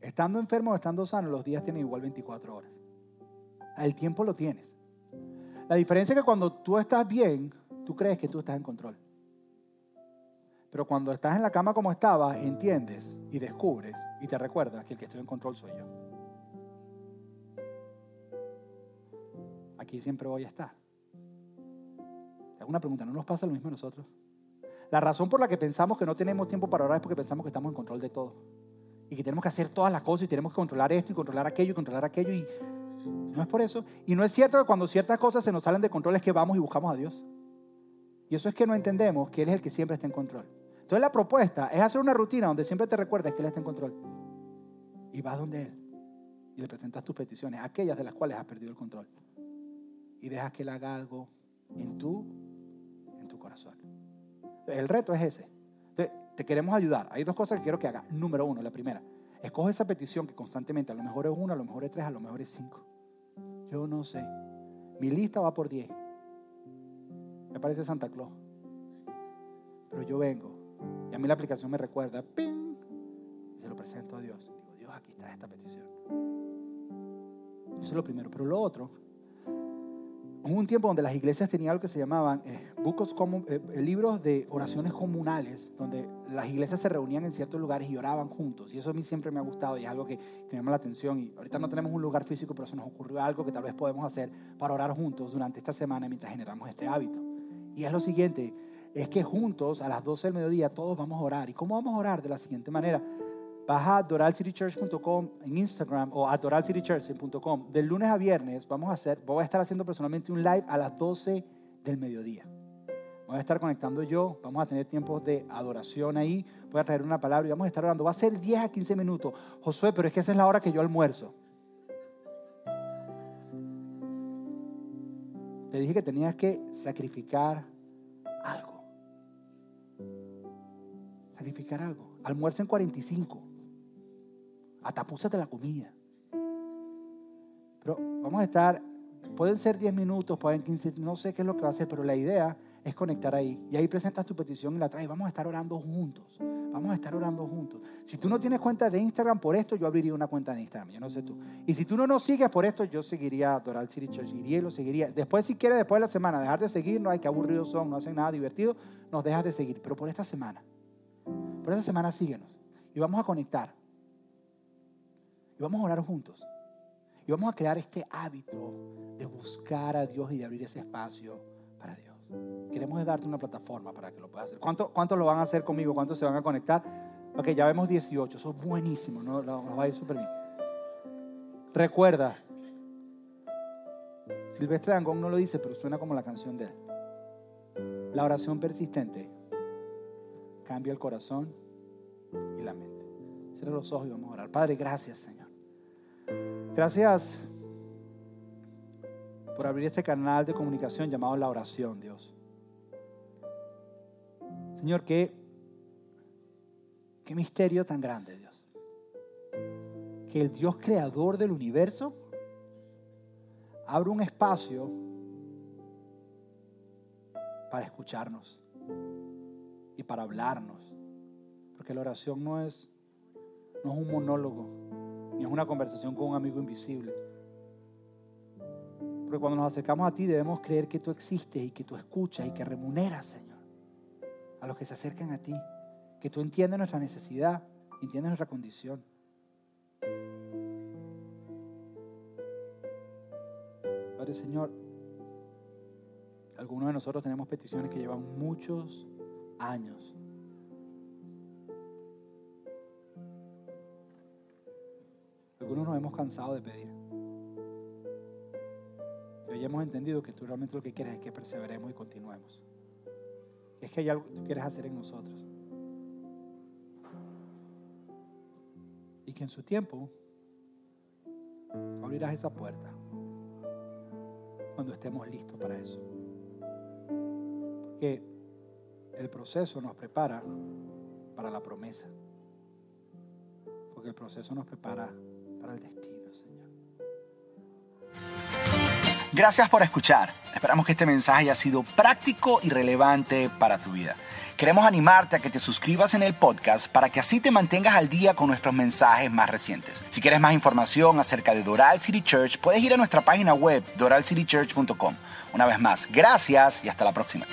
[SPEAKER 2] estando enfermo o estando sano, los días tienen igual 24 horas. El tiempo lo tienes. La diferencia es que cuando tú estás bien, tú crees que tú estás en control. Pero cuando estás en la cama como estabas, entiendes y descubres y te recuerdas que el que estoy en control soy yo. Aquí siempre voy a estar. Te una pregunta, ¿no nos pasa lo mismo a nosotros? La razón por la que pensamos que no tenemos tiempo para orar es porque pensamos que estamos en control de todo. Y que tenemos que hacer todas las cosas y tenemos que controlar esto y controlar aquello y controlar aquello. Y no es por eso. Y no es cierto que cuando ciertas cosas se nos salen de control es que vamos y buscamos a Dios. Y eso es que no entendemos que Él es el que siempre está en control. Entonces la propuesta es hacer una rutina donde siempre te recuerdes que Él está en control. Y vas donde Él. Y le presentas tus peticiones, aquellas de las cuales has perdido el control. Y dejas que Él haga algo en tu, en tu corazón. El reto es ese. Entonces, te queremos ayudar. Hay dos cosas que quiero que hagas. Número uno, la primera. Escoge esa petición que constantemente, a lo mejor es una, a lo mejor es tres, a lo mejor es cinco. Yo no sé. Mi lista va por 10. Me parece Santa Claus. Pero yo vengo. Y a mí la aplicación me recuerda. ¡Ping! Y se lo presento a Dios. Digo, Dios, aquí está esta petición. Eso es lo primero. Pero lo otro Hubo un tiempo donde las iglesias tenían algo que se llamaban eh, eh, eh, libros de oraciones comunales, donde las iglesias se reunían en ciertos lugares y oraban juntos. Y eso a mí siempre me ha gustado y es algo que, que me llama la atención. Y ahorita no tenemos un lugar físico, pero se nos ocurrió algo que tal vez podemos hacer para orar juntos durante esta semana mientras generamos este hábito. Y es lo siguiente, es que juntos a las 12 del mediodía todos vamos a orar. ¿Y cómo vamos a orar? De la siguiente manera. Baja doralcitychurch.com en Instagram o a doralcitychurch.com De lunes a viernes vamos a hacer, voy a estar haciendo personalmente un live a las 12 del mediodía. Voy a estar conectando yo, vamos a tener tiempos de adoración ahí, voy a traer una palabra y vamos a estar orando. Va a ser 10 a 15 minutos. Josué, pero es que esa es la hora que yo almuerzo. Te dije que tenías que sacrificar algo. Sacrificar algo. Almuercen 45. Atapúsate la comida. Pero vamos a estar, pueden ser 10 minutos, pueden 15, no sé qué es lo que va a ser, pero la idea es conectar ahí. Y ahí presentas tu petición y la traes. Vamos a estar orando juntos. Vamos a estar orando juntos. Si tú no tienes cuenta de Instagram por esto, yo abriría una cuenta de Instagram. Yo no sé tú. Y si tú no nos sigues por esto, yo seguiría a Doral City Church. Iría y lo seguiría. Después, si quieres, después de la semana, dejar de seguirnos. Ay, qué aburridos son. No hacen nada divertido. Nos dejas de seguir. Pero por esta semana. Por esta semana síguenos. Y vamos a conectar. Y vamos a orar juntos. Y vamos a crear este hábito de buscar a Dios y de abrir ese espacio para Dios. Queremos darte una plataforma para que lo puedas hacer. ¿Cuántos lo van a hacer conmigo? ¿Cuántos se van a conectar? Ok, ya vemos 18. Eso es buenísimo. ¿no? Nos va a ir súper bien. Recuerda, Silvestre Dangón no lo dice, pero suena como la canción de él. La oración persistente cambia el corazón y la mente. Cierra los ojos y vamos a orar. Padre, gracias, Señor. Gracias por abrir este canal de comunicación llamado la oración, Dios. Señor, qué, qué misterio tan grande, Dios. Que el Dios creador del universo abre un espacio para escucharnos y para hablarnos. Porque la oración no es, no es un monólogo, es una conversación con un amigo invisible porque cuando nos acercamos a ti debemos creer que tú existes y que tú escuchas y que remuneras, Señor, a los que se acercan a ti. Que tú entiendes nuestra necesidad, entiendes nuestra condición. Padre Señor, algunos de nosotros tenemos peticiones que llevan muchos años. Algunos nos hemos cansado de pedir ya hemos entendido que tú realmente lo que quieres es que perseveremos y continuemos. Es que hay algo que tú quieres hacer en nosotros. Y que en su tiempo abrirás esa puerta cuando estemos listos para eso. Que el proceso nos prepara para la promesa. Porque el proceso nos prepara para el destino.
[SPEAKER 1] Gracias por escuchar. Esperamos que este mensaje haya sido práctico y relevante para tu vida. Queremos animarte a que te suscribas en el podcast para que así te mantengas al día con nuestros mensajes más recientes. Si quieres más información acerca de Doral City Church, puedes ir a nuestra página web doralcitychurch.com. Una vez más, gracias y hasta la próxima.